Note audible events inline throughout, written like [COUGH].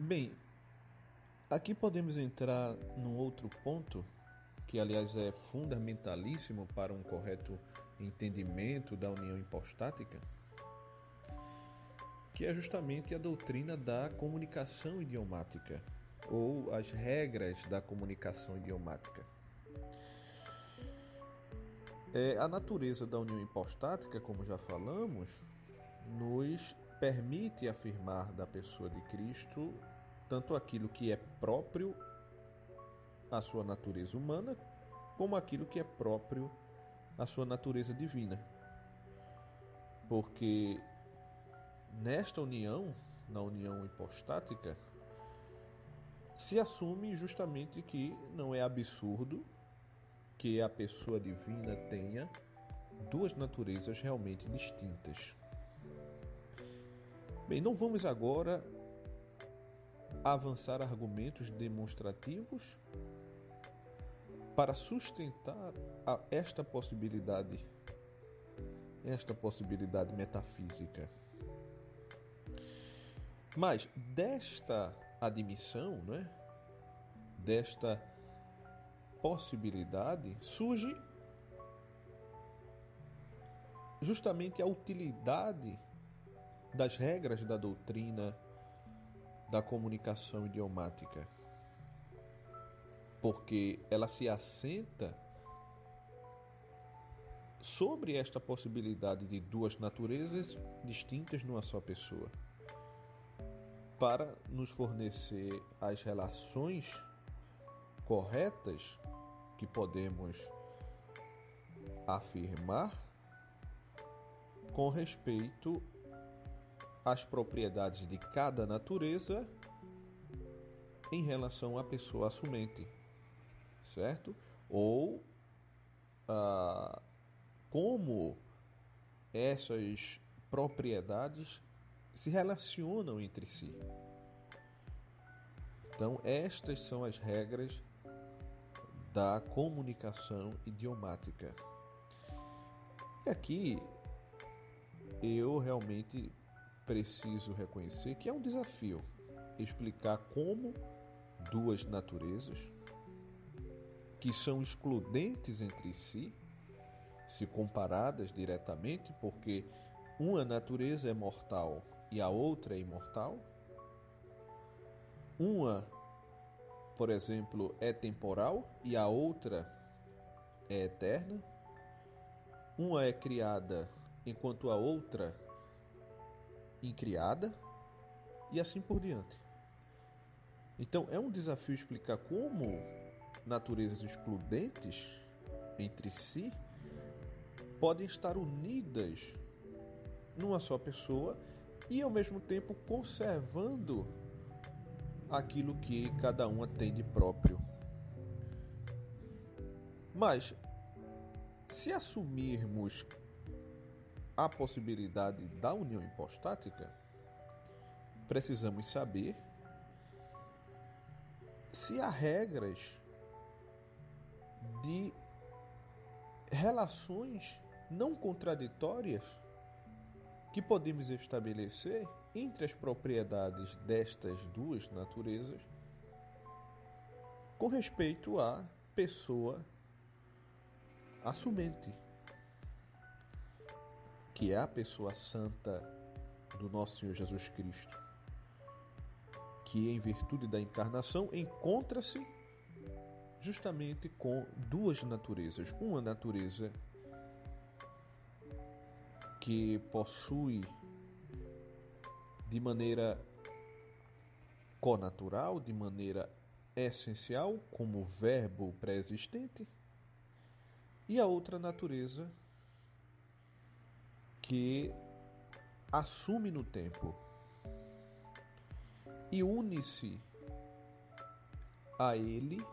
Bem, aqui podemos entrar num outro ponto que aliás é fundamentalíssimo para um correto entendimento da união hipostática, que é justamente a doutrina da comunicação idiomática ou as regras da comunicação idiomática. É, a natureza da união hipostática, como já falamos, nos permite afirmar da pessoa de Cristo tanto aquilo que é próprio a sua natureza humana, como aquilo que é próprio à sua natureza divina. Porque nesta união, na união hipostática, se assume justamente que não é absurdo que a pessoa divina tenha duas naturezas realmente distintas. Bem, não vamos agora avançar argumentos demonstrativos para sustentar esta possibilidade, esta possibilidade metafísica. Mas desta admissão, né, desta possibilidade, surge justamente a utilidade das regras da doutrina da comunicação idiomática. Porque ela se assenta sobre esta possibilidade de duas naturezas distintas numa só pessoa, para nos fornecer as relações corretas que podemos afirmar com respeito às propriedades de cada natureza em relação à pessoa assumente certo? Ou ah, como essas propriedades se relacionam entre si. Então, estas são as regras da comunicação idiomática. E aqui eu realmente preciso reconhecer que é um desafio explicar como duas naturezas que são excludentes entre si, se comparadas diretamente, porque uma natureza é mortal e a outra é imortal. Uma, por exemplo, é temporal e a outra é eterna. Uma é criada enquanto a outra incriada e assim por diante. Então é um desafio explicar como naturezas excludentes entre si podem estar unidas numa só pessoa e ao mesmo tempo conservando aquilo que cada uma tem de próprio. Mas se assumirmos a possibilidade da união hipostática, precisamos saber se há regras de relações não contraditórias que podemos estabelecer entre as propriedades destas duas naturezas com respeito à pessoa assumente, que é a pessoa santa do nosso Senhor Jesus Cristo, que em virtude da encarnação encontra-se justamente com duas naturezas. Uma natureza que possui de maneira conatural, de maneira essencial, como verbo pré-existente, e a outra natureza que assume no tempo e une-se a ele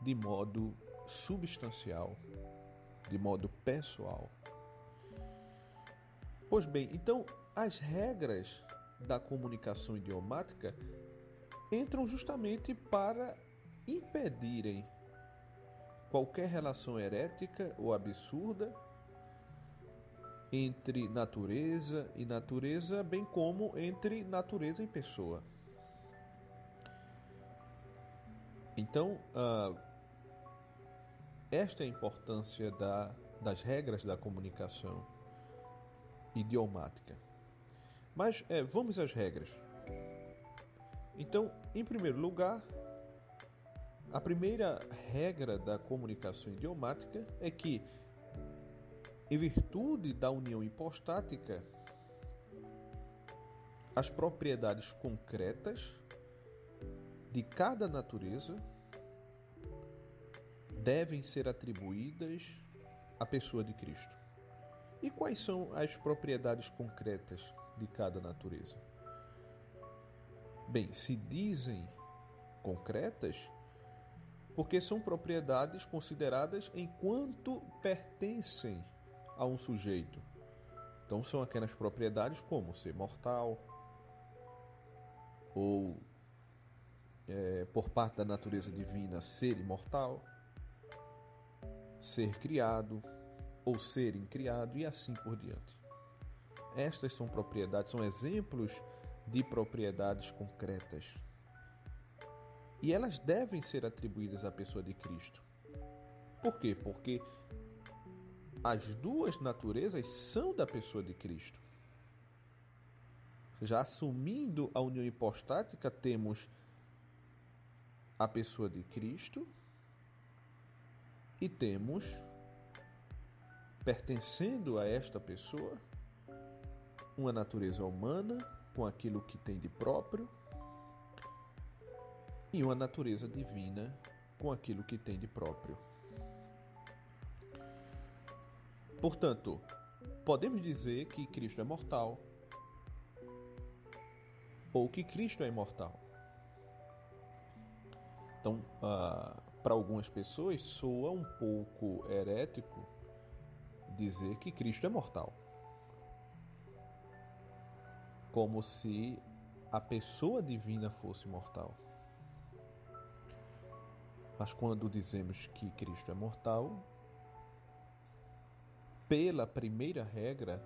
de modo substancial, de modo pessoal. Pois bem, então as regras da comunicação idiomática entram justamente para impedirem qualquer relação herética ou absurda entre natureza e natureza, bem como entre natureza e pessoa. Então, uh, esta é a importância da, das regras da comunicação idiomática. Mas é, vamos às regras. Então, em primeiro lugar, a primeira regra da comunicação idiomática é que, em virtude da união hipostática, as propriedades concretas de cada natureza devem ser atribuídas à pessoa de Cristo. E quais são as propriedades concretas de cada natureza? Bem, se dizem concretas porque são propriedades consideradas enquanto pertencem a um sujeito. Então são aquelas propriedades como ser mortal ou é, por parte da natureza divina ser imortal, ser criado ou ser incriado e assim por diante. Estas são propriedades, são exemplos de propriedades concretas. E elas devem ser atribuídas à pessoa de Cristo. Por quê? Porque as duas naturezas são da pessoa de Cristo. Já assumindo a união hipostática, temos a pessoa de Cristo e temos, pertencendo a esta pessoa, uma natureza humana com aquilo que tem de próprio e uma natureza divina com aquilo que tem de próprio. Portanto, podemos dizer que Cristo é mortal ou que Cristo é imortal. Então, uh, para algumas pessoas soa um pouco herético dizer que Cristo é mortal. Como se a pessoa divina fosse mortal. Mas quando dizemos que Cristo é mortal, pela primeira regra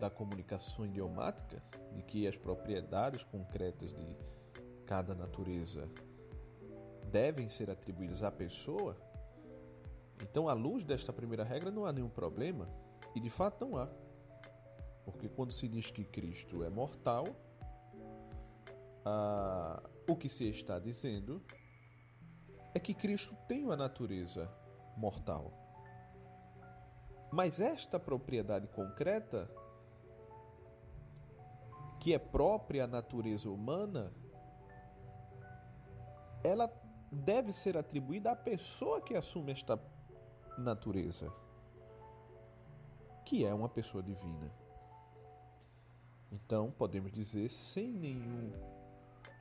da comunicação idiomática, de que as propriedades concretas de cada natureza devem ser atribuídos à pessoa, então, à luz desta primeira regra, não há nenhum problema, e de fato não há. Porque quando se diz que Cristo é mortal, ah, o que se está dizendo é que Cristo tem uma natureza mortal. Mas esta propriedade concreta, que é própria à natureza humana, ela deve ser atribuída à pessoa que assume esta natureza, que é uma pessoa divina. Então, podemos dizer sem nenhum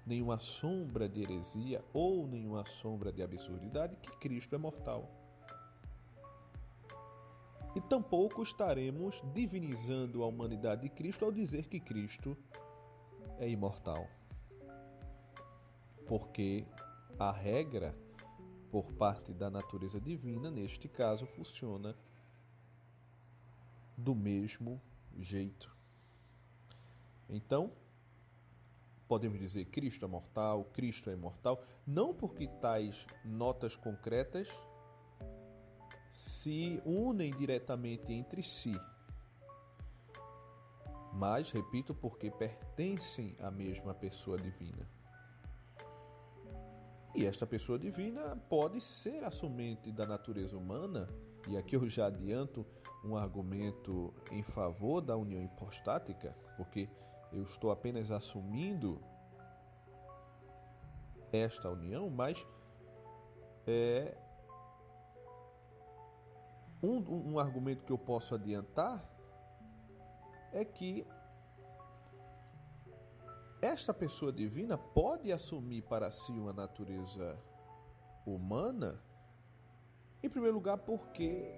nenhuma sombra de heresia ou nenhuma sombra de absurdidade que Cristo é mortal. E tampouco estaremos divinizando a humanidade de Cristo ao dizer que Cristo é imortal. Porque a regra, por parte da natureza divina, neste caso, funciona do mesmo jeito. Então, podemos dizer Cristo é mortal, Cristo é imortal, não porque tais notas concretas se unem diretamente entre si, mas, repito, porque pertencem à mesma pessoa divina. E esta pessoa divina pode ser assumente da natureza humana, e aqui eu já adianto um argumento em favor da união hipostática, porque eu estou apenas assumindo esta união, mas é um, um argumento que eu posso adiantar é que esta pessoa divina pode assumir para si uma natureza humana, em primeiro lugar, porque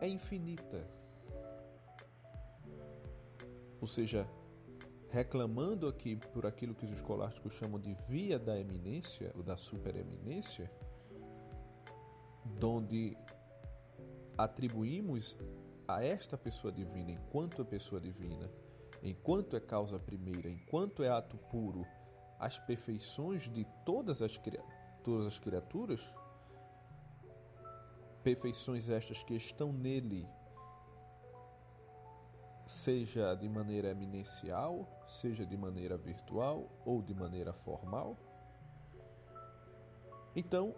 é infinita. Ou seja, reclamando aqui por aquilo que os escolásticos chamam de via da eminência, ou da supereminência, onde atribuímos a esta pessoa divina, enquanto a pessoa divina, enquanto é causa primeira, enquanto é ato puro, as perfeições de todas as, todas as criaturas, perfeições estas que estão nele, seja de maneira eminencial, seja de maneira virtual ou de maneira formal. Então,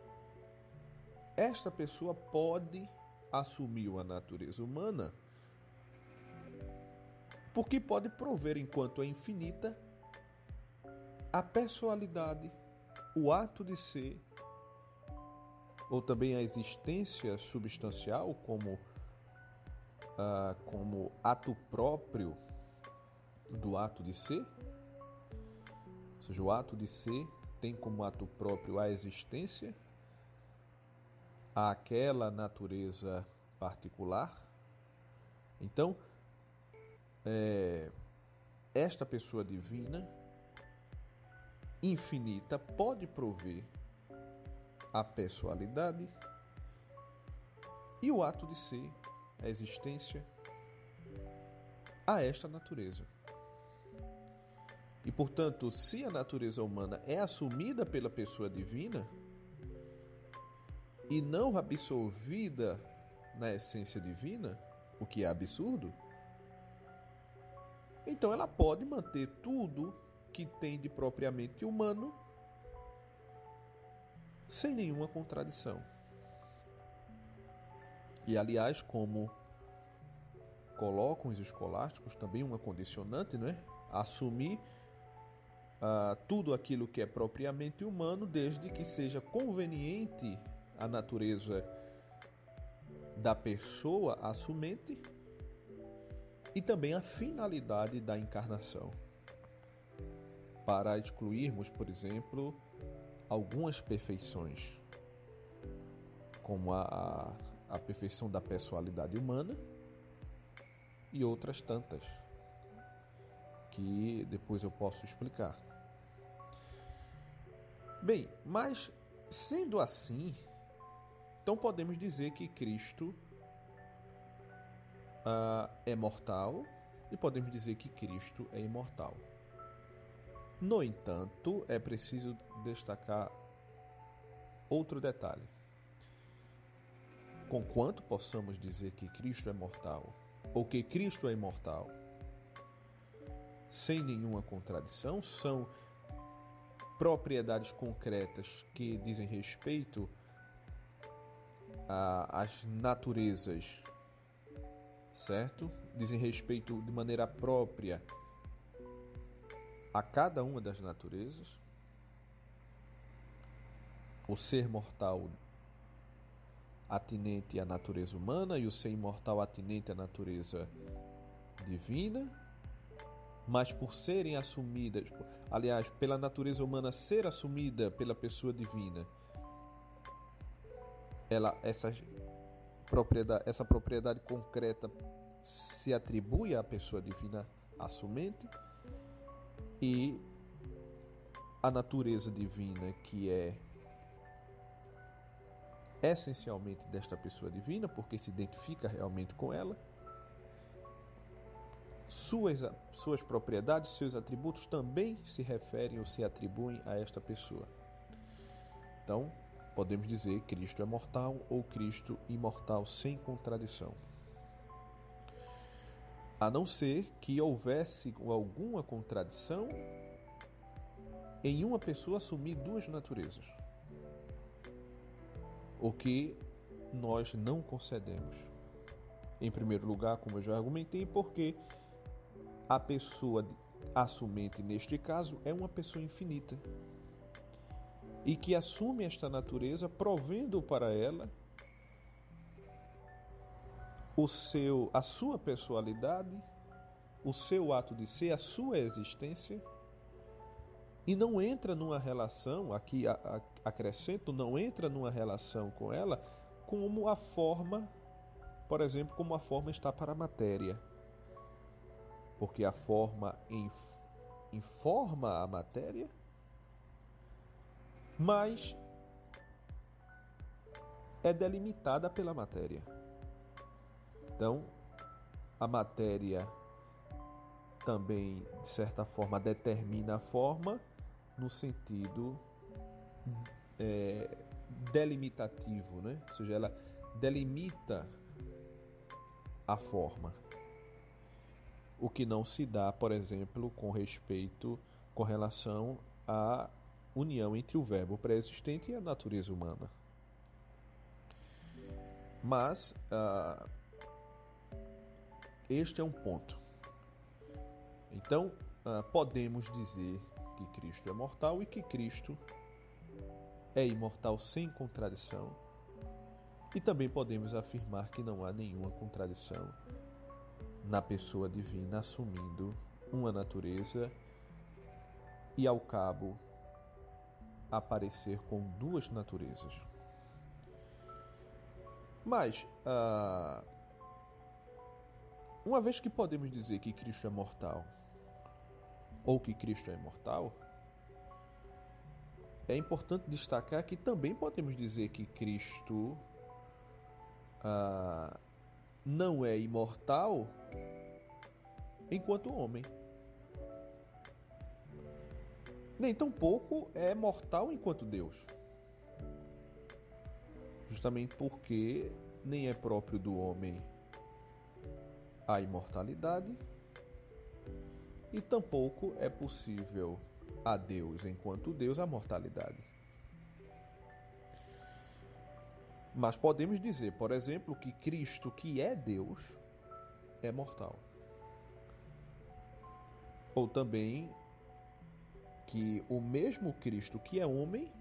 esta pessoa pode assumir a natureza humana porque pode prover, enquanto é infinita, a personalidade, o ato de ser, ou também a existência substancial como, ah, como ato próprio do ato de ser. Ou seja, o ato de ser tem como ato próprio a existência, aquela natureza particular. Então, é, esta pessoa divina, infinita, pode prover a pessoalidade e o ato de ser, a existência, a esta natureza. E portanto, se a natureza humana é assumida pela pessoa divina e não absorvida na essência divina, o que é absurdo, então ela pode manter tudo que tem de propriamente humano sem nenhuma contradição. E aliás, como colocam os escolásticos, também uma condicionante, não é? Assumir uh, tudo aquilo que é propriamente humano, desde que seja conveniente a natureza da pessoa assumente e também a finalidade da encarnação. Para excluirmos, por exemplo, algumas perfeições, como a, a, a perfeição da pessoalidade humana e outras tantas, que depois eu posso explicar. Bem, mas sendo assim, então podemos dizer que Cristo uh, é mortal e podemos dizer que Cristo é imortal. No entanto, é preciso destacar outro detalhe. Conquanto possamos dizer que Cristo é mortal ou que Cristo é imortal, sem nenhuma contradição, são propriedades concretas que dizem respeito às naturezas certo? Dizem respeito de maneira própria a cada uma das naturezas. O ser mortal atinente à natureza humana e o ser imortal atinente à natureza divina, mas por serem assumidas, aliás, pela natureza humana ser assumida pela pessoa divina, ela essas propriedade, essa propriedade concreta se atribui à pessoa divina assumente e a natureza divina que é essencialmente desta pessoa divina, porque se identifica realmente com ela, suas, suas propriedades, seus atributos também se referem ou se atribuem a esta pessoa. Então, podemos dizer Cristo é mortal ou Cristo imortal sem contradição. A não ser que houvesse alguma contradição em uma pessoa assumir duas naturezas. O que nós não concedemos. Em primeiro lugar, como eu já argumentei, porque a pessoa assumente neste caso é uma pessoa infinita e que assume esta natureza, provendo para ela o seu, a sua personalidade, o seu ato de ser, a sua existência, e não entra numa relação, aqui acrescento, não entra numa relação com ela como a forma, por exemplo, como a forma está para a matéria. Porque a forma informa a matéria mas é delimitada pela matéria. Então, a matéria também, de certa forma, determina a forma no sentido é, delimitativo, né? ou seja, ela delimita a forma. O que não se dá, por exemplo, com respeito, com relação à união entre o verbo pré-existente e a natureza humana. Mas uh, este é um ponto. Então, uh, podemos dizer que Cristo é mortal e que Cristo é imortal sem contradição. E também podemos afirmar que não há nenhuma contradição na pessoa divina assumindo uma natureza e, ao cabo, aparecer com duas naturezas. Mas, uh, uma vez que podemos dizer que Cristo é mortal, ou que Cristo é imortal, é importante destacar que também podemos dizer que Cristo ah, não é imortal enquanto homem. Nem tampouco é mortal enquanto Deus. Justamente porque nem é próprio do homem a imortalidade e tampouco é possível a Deus, enquanto Deus, a mortalidade. Mas podemos dizer, por exemplo, que Cristo, que é Deus, é mortal. Ou também que o mesmo Cristo que é homem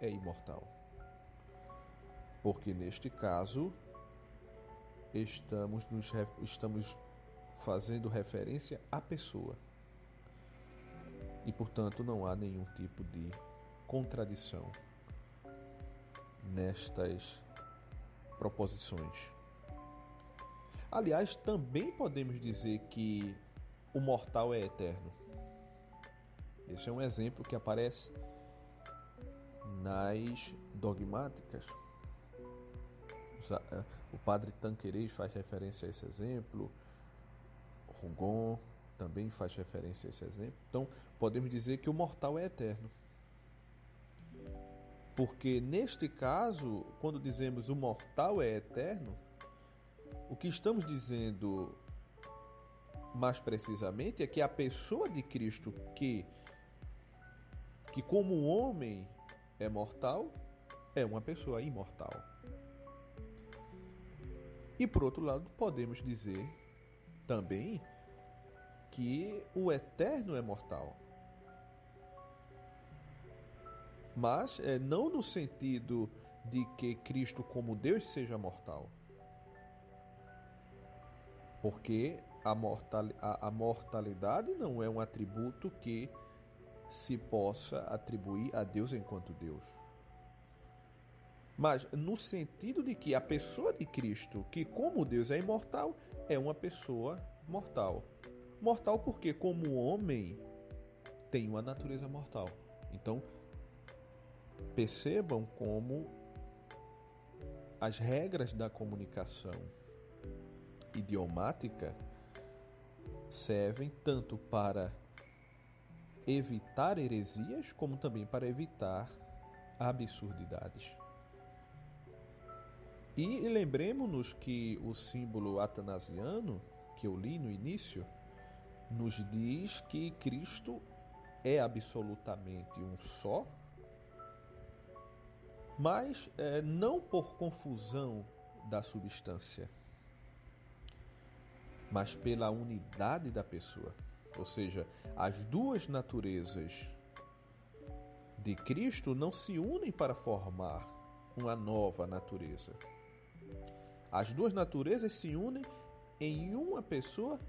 é imortal. Porque neste caso estamos, nos, estamos fazendo referência à pessoa e, portanto, não há nenhum tipo de contradição nestas proposições. Aliás, também podemos dizer que o mortal é eterno. Esse é um exemplo que aparece nas dogmáticas. Eh, o padre Tanqueray faz referência a esse exemplo, Rougon também faz referência a esse exemplo. Então, podemos dizer que o mortal é eterno. Porque neste caso, quando dizemos o mortal é eterno, o que estamos dizendo mais precisamente é que a pessoa de Cristo que que como homem é mortal, é uma pessoa imortal. E por outro lado, podemos dizer também que o eterno é mortal. Mas é, não no sentido de que Cristo, como Deus, seja mortal. Porque a, mortal, a, a mortalidade não é um atributo que se possa atribuir a Deus enquanto Deus. Mas no sentido de que a pessoa de Cristo, que como Deus é imortal, é uma pessoa mortal. Mortal porque, como homem, tem uma natureza mortal. Então, percebam como as regras da comunicação idiomática servem tanto para evitar heresias, como também para evitar absurdidades. E lembremos-nos que o símbolo atanasiano, que eu li no início, nos diz que Cristo é absolutamente um só, mas é, não por confusão da substância, mas pela unidade da pessoa. Ou seja, as duas naturezas de Cristo não se unem para formar uma nova natureza. As duas naturezas se unem em uma pessoa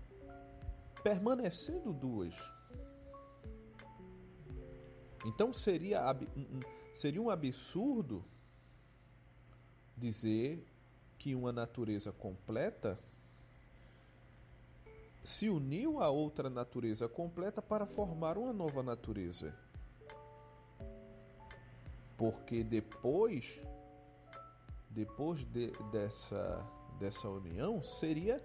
permanecendo duas. Então seria, seria um absurdo dizer que uma natureza completa se uniu a outra natureza completa para formar uma nova natureza. Porque depois depois de, dessa, dessa união seria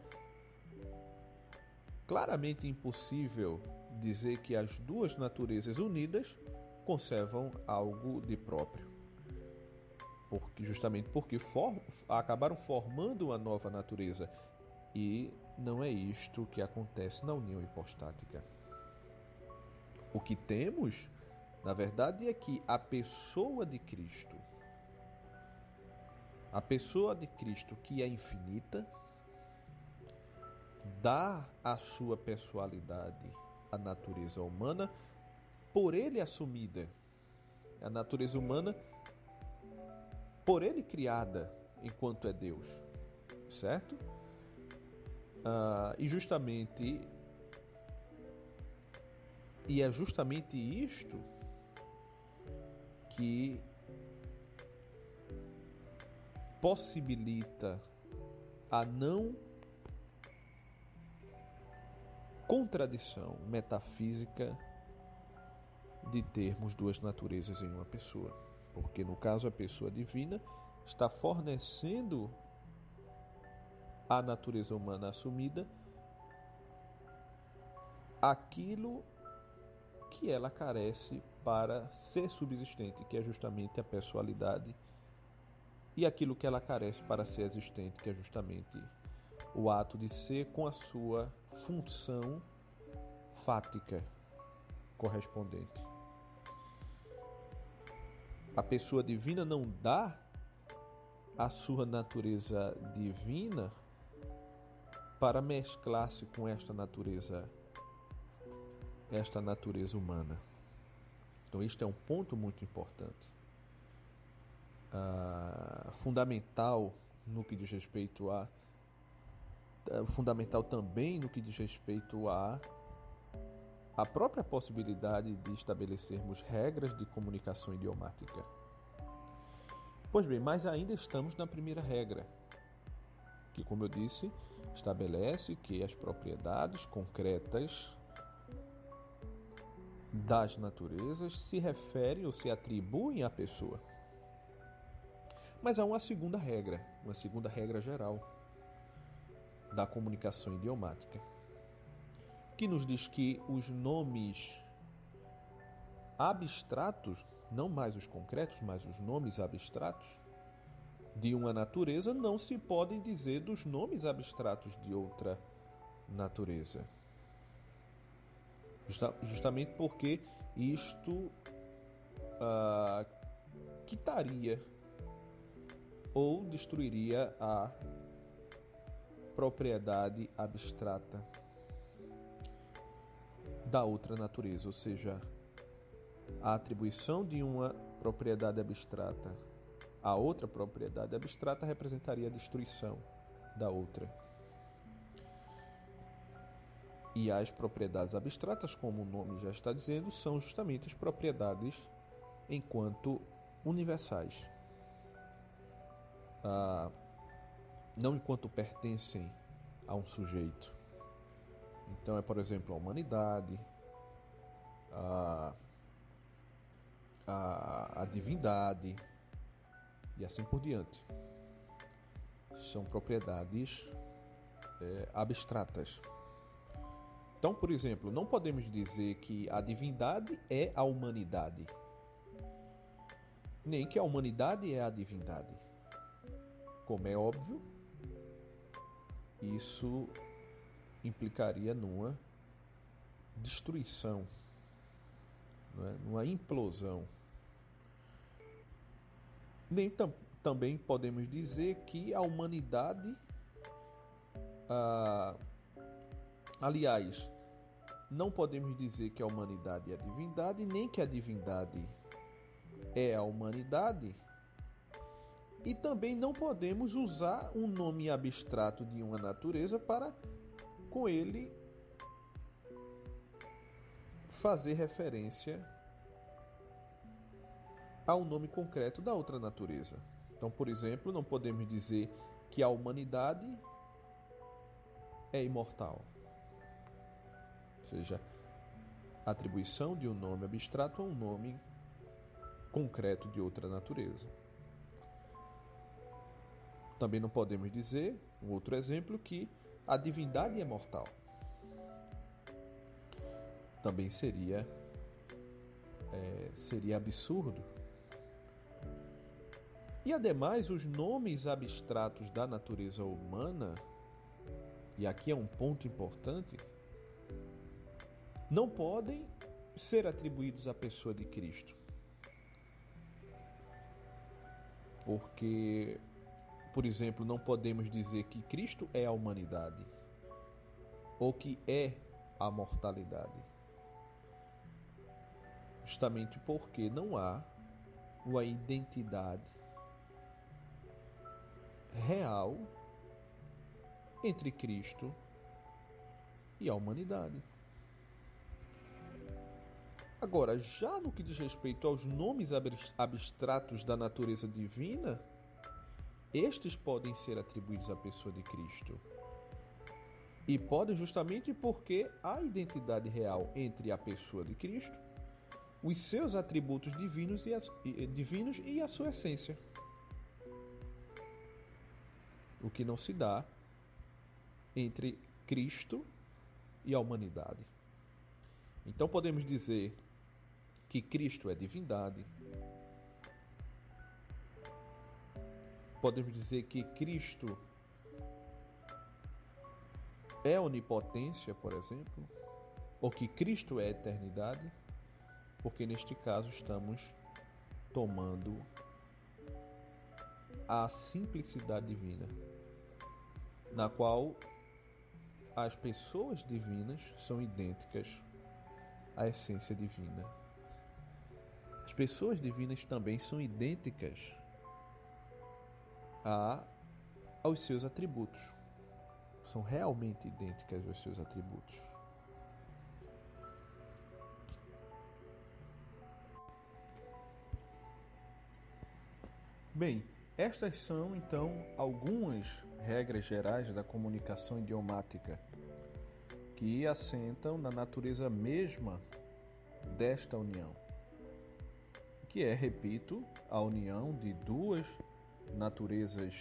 claramente impossível dizer que as duas naturezas unidas conservam algo de próprio. porque, justamente porque for, acabaram formando uma nova natureza. E não é isto que acontece na união hipostática. O que temos, na verdade, é que a pessoa de Cristo, a pessoa de Cristo que é infinita, dá a sua pessoalidade à natureza humana por ele assumida. A natureza humana por ele criada enquanto é Deus, certo? Ah, e justamente e é justamente isto que possibilita a não contradição metafísica de termos duas naturezas em uma pessoa. Porque no caso a pessoa divina está fornecendo à natureza humana assumida aquilo que ela carece para ser subsistente, que é justamente a pessoalidade, e aquilo que ela carece para ser existente, que é justamente o ato de ser com a sua função fática correspondente. A pessoa divina não dá a sua natureza divina para mesclar-se com esta natureza esta natureza humana. Então, isto é um ponto muito importante. Ah, fundamental no que diz respeito a. É, fundamental também no que diz respeito a a própria possibilidade de estabelecermos regras de comunicação idiomática. Pois bem, mas ainda estamos na primeira regra, que, como eu disse, estabelece que as propriedades concretas das naturezas se referem ou se atribuem à pessoa. Mas há uma segunda regra, uma segunda regra geral da comunicação idiomática, que nos diz que os nomes abstratos, não mais os concretos, mas os nomes abstratos de uma natureza não se podem dizer dos nomes abstratos de outra natureza. Justa, justamente porque isto uh, quitaria ou destruiria a propriedade abstrata da outra natureza, ou seja, a atribuição de uma propriedade abstrata a outra propriedade abstrata representaria a destruição da outra. E as propriedades abstratas, como o nome já está dizendo, são justamente as propriedades enquanto universais. Ah, não enquanto pertencem a um sujeito. Então é, por exemplo, a humanidade, a, a, a divindade e assim por diante. São propriedades é, abstratas. Então, por exemplo, não podemos dizer que a divindade é a humanidade, nem que a humanidade é a divindade. Como é óbvio, isso implicaria numa destruição, é? numa implosão. Nem tam também podemos dizer que a humanidade. Ah, aliás, não podemos dizer que a humanidade é a divindade, nem que a divindade é a humanidade. E também não podemos usar um nome abstrato de uma natureza para, com ele, fazer referência ao nome concreto da outra natureza. Então, por exemplo, não podemos dizer que a humanidade é imortal seja, atribuição de um nome abstrato a um nome concreto de outra natureza. Também não podemos dizer, um outro exemplo, que a divindade é mortal. Também seria é, seria absurdo. E ademais, os nomes abstratos da natureza humana, e aqui é um ponto importante, não podem ser atribuídos à pessoa de Cristo. Porque, por exemplo, não podemos dizer que Cristo é a humanidade ou que é a mortalidade. Justamente porque não há uma identidade real entre Cristo e a humanidade. Agora, já no que diz respeito aos nomes abstratos da natureza divina, estes podem ser atribuídos à pessoa de Cristo. E podem justamente porque há identidade real entre a pessoa de Cristo, os seus atributos divinos e a, divinos e a sua essência. O que não se dá entre Cristo e a humanidade. Então podemos dizer que Cristo é divindade. Podemos dizer que Cristo é onipotência, por exemplo, ou que Cristo é eternidade, porque neste caso estamos tomando a simplicidade divina, na qual as pessoas divinas são idênticas à essência divina. As pessoas divinas também são idênticas a, aos seus atributos. São realmente idênticas aos seus atributos. Bem, estas são então algumas regras gerais da comunicação idiomática que assentam na natureza mesma desta união que é, repito, a união de duas naturezas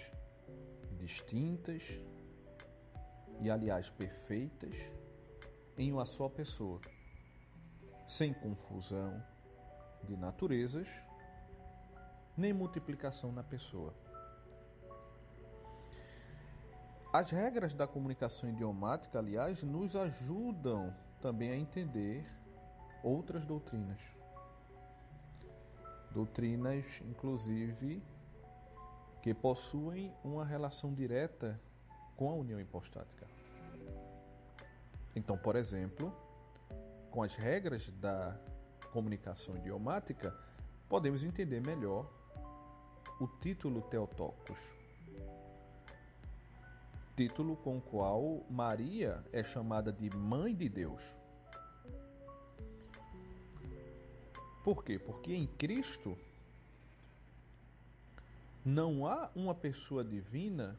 distintas e, aliás, perfeitas em uma só pessoa, sem confusão de naturezas nem multiplicação na pessoa. As regras da comunicação idiomática, aliás, nos ajudam também a entender outras doutrinas doutrinas, inclusive, que possuem uma relação direta com a união hipostática. Então, por exemplo, com as regras da comunicação idiomática, podemos entender melhor o título Teotocos, título com o qual Maria é chamada de Mãe de Deus. Por quê? Porque em Cristo não há uma pessoa divina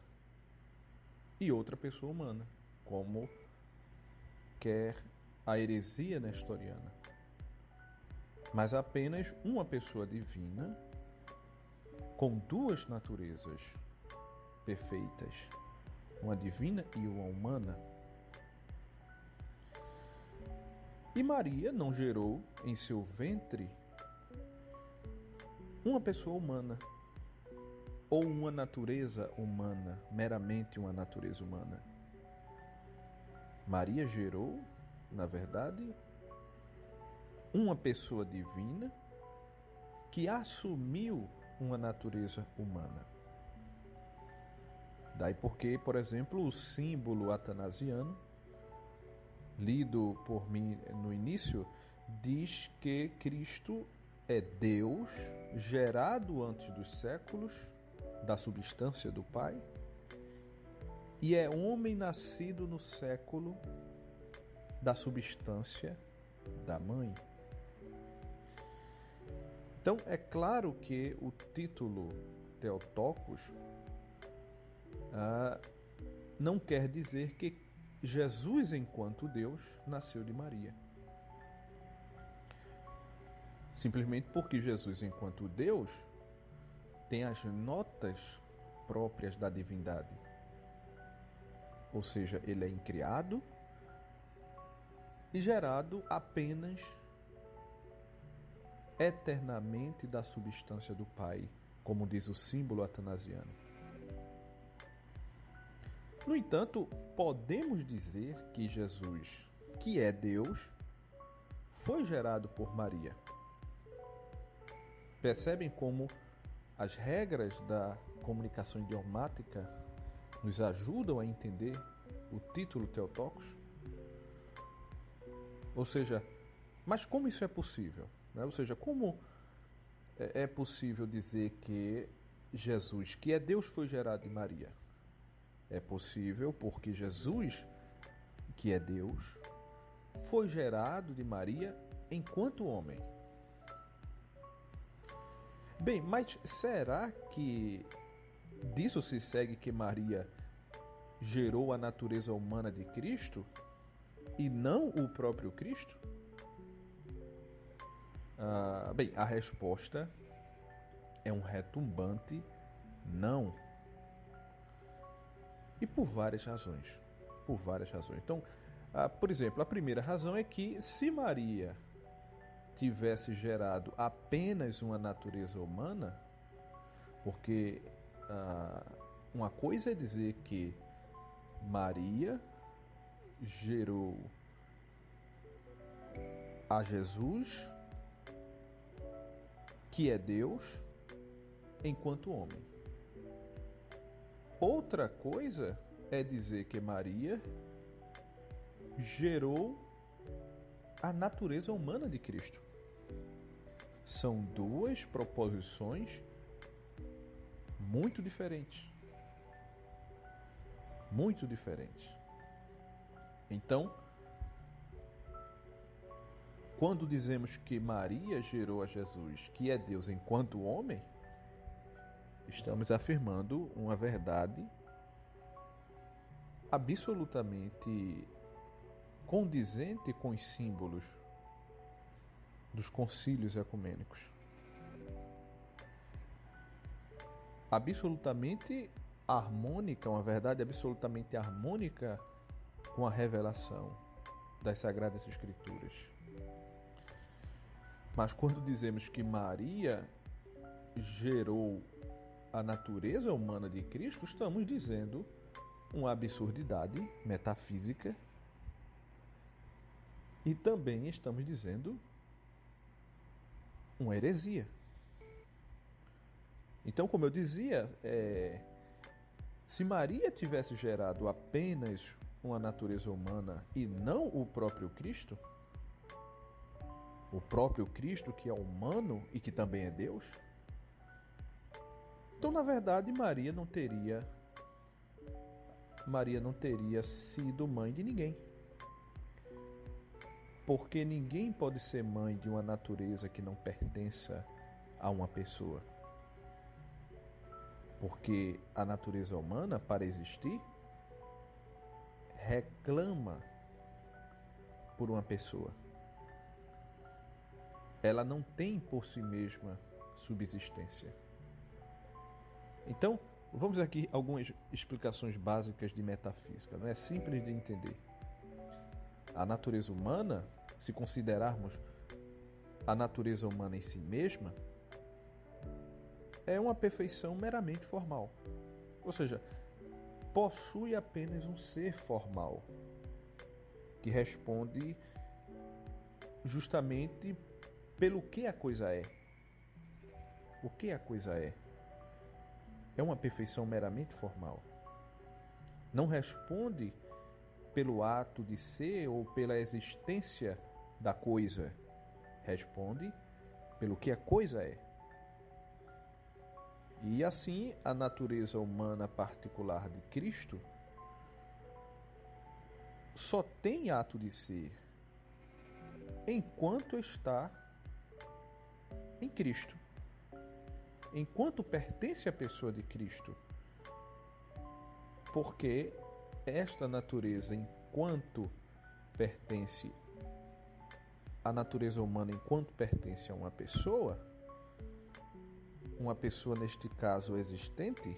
e outra pessoa humana, como quer a heresia nestoriana. Mas apenas uma pessoa divina com duas naturezas perfeitas, uma divina e uma humana. E Maria não gerou em seu ventre uma pessoa humana ou uma natureza humana, meramente uma natureza humana. Maria gerou, na verdade, uma pessoa divina que assumiu uma natureza humana. Daí porque, por exemplo, o símbolo atanasiano lido por mim no início, diz que Cristo é Deus gerado antes dos séculos da substância do Pai e é homem nascido no século da substância da Mãe. Então é claro que o título Teotocos ah, não quer dizer que Jesus, enquanto Deus, nasceu de Maria. Simplesmente porque Jesus, enquanto Deus, tem as notas próprias da divindade. Ou seja, ele é incriado e gerado apenas eternamente da substância do Pai como diz o símbolo atanasiano. No entanto, podemos dizer que Jesus, que é Deus, foi gerado por Maria. Percebem como as regras da comunicação idiomática nos ajudam a entender o título Teotocos? Ou seja, mas como isso é possível? Né? Ou seja, como é, é possível dizer que Jesus, que é Deus, foi gerado de Maria? É possível porque Jesus, que é Deus, foi gerado de Maria enquanto homem. Bem, mas será que disso se segue que Maria gerou a natureza humana de Cristo e não o próprio Cristo? Ah, bem, a resposta é um retumbante não. E por várias razões. Por várias razões. Então, ah, por exemplo, a primeira razão é que se Maria tivesse gerado apenas uma natureza humana, porque ah, uma coisa é dizer que Maria gerou a Jesus que é Deus, enquanto homem. Outra coisa é dizer que Maria gerou a natureza humana de Cristo. São duas proposições muito diferentes. Muito diferentes. Então, quando dizemos que Maria gerou a Jesus, que é Deus enquanto homem, estamos afirmando uma verdade absolutamente condizente com os símbolos dos concílios ecumênicos. Absolutamente harmônica, uma verdade absolutamente harmônica com a revelação das Sagradas Escrituras. Mas quando dizemos que Maria gerou a natureza humana de Cristo, estamos dizendo uma absurdidade metafísica e também estamos dizendo uma heresia. Então, como eu dizia, é, se Maria tivesse gerado apenas uma natureza humana e não o próprio Cristo, o próprio Cristo, que é humano e que também é Deus? Então, na verdade, Maria não teria Maria não teria sido mãe de ninguém. Porque ninguém pode ser mãe de uma natureza que não pertença a uma pessoa. Porque a natureza humana, para existir, reclama por uma pessoa ela não tem por si mesma subsistência. Então, vamos aqui algumas explicações básicas de metafísica, não é simples de entender. A natureza humana, se considerarmos a natureza humana em si mesma, é uma perfeição meramente formal. Ou seja, possui apenas um ser formal que responde justamente pelo que a coisa é. O que a coisa é? É uma perfeição meramente formal. Não responde pelo ato de ser ou pela existência da coisa. Responde pelo que a coisa é. E assim, a natureza humana particular de Cristo só tem ato de ser enquanto está em Cristo. Enquanto pertence à pessoa de Cristo. Porque esta natureza, enquanto pertence à natureza humana, enquanto pertence a uma pessoa, uma pessoa neste caso existente,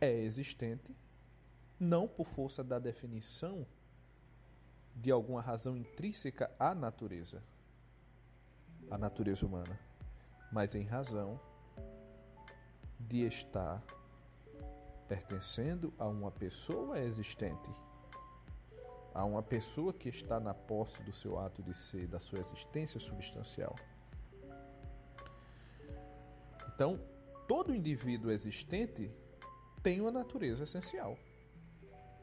é existente não por força da definição de alguma razão intrínseca à natureza, a natureza humana, mas em razão de estar pertencendo a uma pessoa existente, a uma pessoa que está na posse do seu ato de ser, da sua existência substancial. Então, todo indivíduo existente tem uma natureza essencial,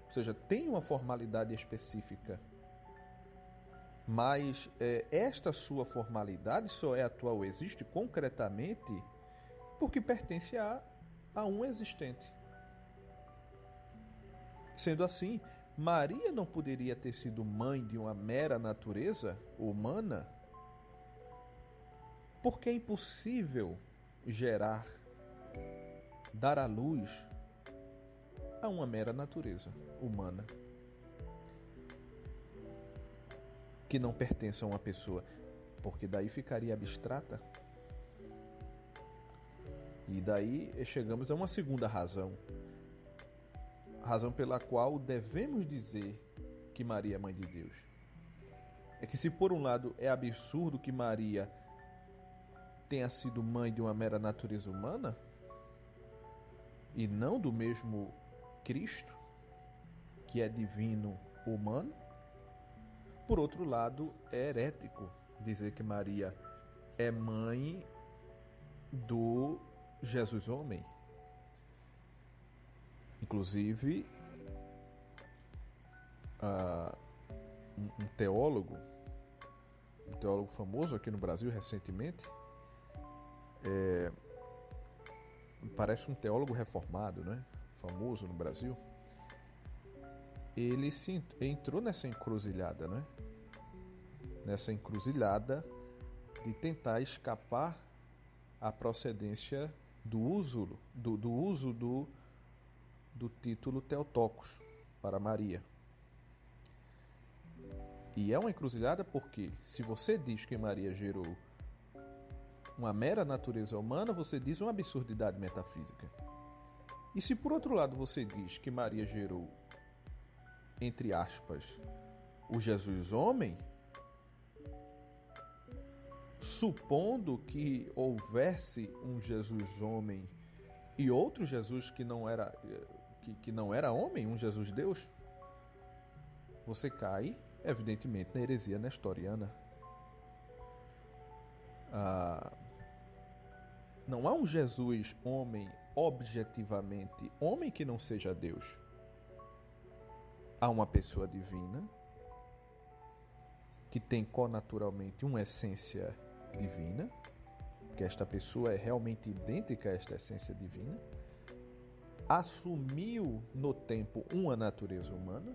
ou seja, tem uma formalidade específica. Mas é, esta sua formalidade só é atual, existe concretamente porque pertence a, a um existente. Sendo assim, Maria não poderia ter sido mãe de uma mera natureza humana, porque é impossível gerar, dar à luz a uma mera natureza humana que não pertence a uma pessoa, porque daí ficaria abstrata. E daí chegamos a uma segunda razão razão pela qual devemos dizer que Maria é mãe de Deus. É que, se por um lado é absurdo que Maria tenha sido mãe de uma mera natureza humana e não do mesmo Cristo, que é divino humano, por outro lado, é herético dizer que Maria é mãe do Jesus homem. Inclusive, uh, um, um teólogo, um teólogo famoso aqui no Brasil recentemente, é, parece um teólogo reformado, né? famoso no Brasil, ele se entrou nessa encruzilhada, né? Nessa encruzilhada de tentar escapar à procedência do uso do, do uso do do título Teotocos para Maria. E é uma encruzilhada porque, se você diz que Maria gerou uma mera natureza humana, você diz uma absurdidade metafísica. E se por outro lado você diz que Maria gerou, entre aspas, o Jesus homem, supondo que houvesse um Jesus homem e outro Jesus que não era que, que não era homem, um Jesus Deus, você cai, evidentemente, na heresia nestoriana. Ah, não há um Jesus homem objetivamente homem que não seja Deus. Há uma pessoa divina que tem connaturalmente uma essência divina, que esta pessoa é realmente idêntica a esta essência divina assumiu no tempo uma natureza humana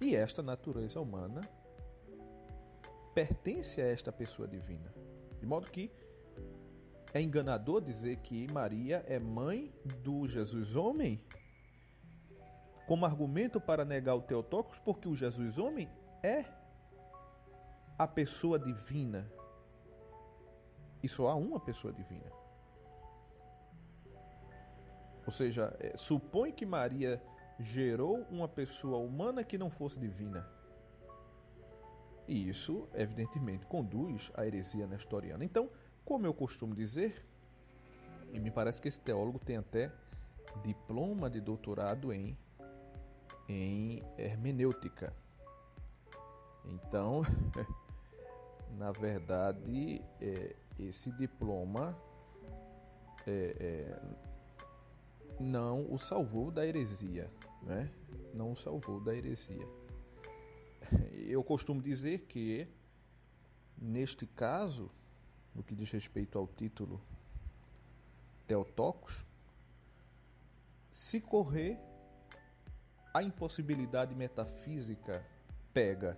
e esta natureza humana pertence a esta pessoa divina. De modo que é enganador dizer que Maria é mãe do Jesus homem como argumento para negar o Teotocos, porque o Jesus homem é a pessoa divina. E só há uma pessoa divina. Ou seja, é, supõe que Maria gerou uma pessoa humana que não fosse divina. E isso, evidentemente, conduz à heresia nestoriana. Então, como eu costumo dizer, e me parece que esse teólogo tem até diploma de doutorado em, em hermenêutica. Então, [LAUGHS] na verdade, é, esse diploma é, é, não o salvou da heresia, né? Não o salvou da heresia. [LAUGHS] Eu costumo dizer que neste caso, no que diz respeito ao título Teotocos, se correr a impossibilidade metafísica pega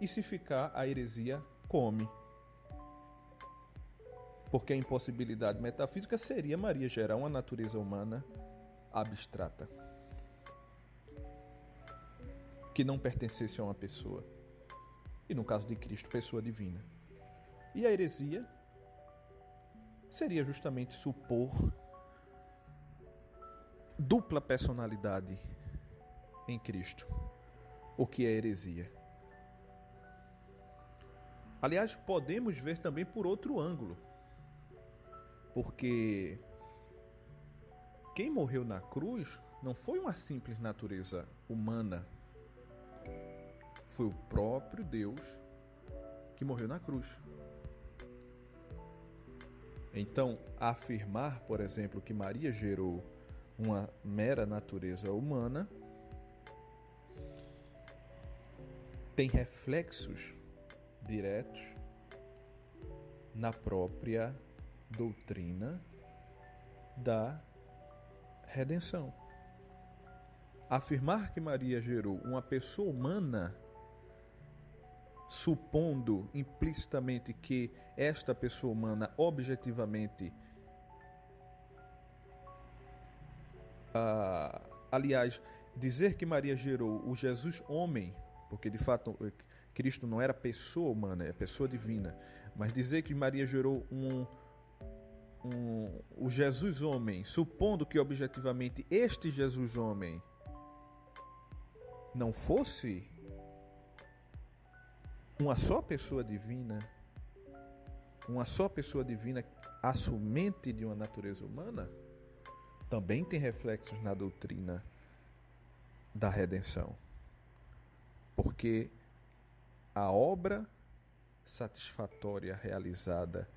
e se ficar a heresia come porque a impossibilidade metafísica seria Maria gerar uma natureza humana abstrata que não pertencesse a uma pessoa. E no caso de Cristo, pessoa divina. E a heresia seria justamente supor dupla personalidade em Cristo. O que é heresia? Aliás, podemos ver também por outro ângulo. Porque quem morreu na cruz não foi uma simples natureza humana. Foi o próprio Deus que morreu na cruz. Então, afirmar, por exemplo, que Maria gerou uma mera natureza humana tem reflexos diretos na própria doutrina da redenção. Afirmar que Maria gerou uma pessoa humana, supondo implicitamente que esta pessoa humana objetivamente ah, aliás, dizer que Maria gerou o Jesus homem, porque de fato Cristo não era pessoa humana, é pessoa divina, mas dizer que Maria gerou um, um, o Jesus homem, supondo que objetivamente este Jesus homem não fosse uma só pessoa divina, uma só pessoa divina assumente de uma natureza humana, também tem reflexos na doutrina da redenção. Porque a obra satisfatória realizada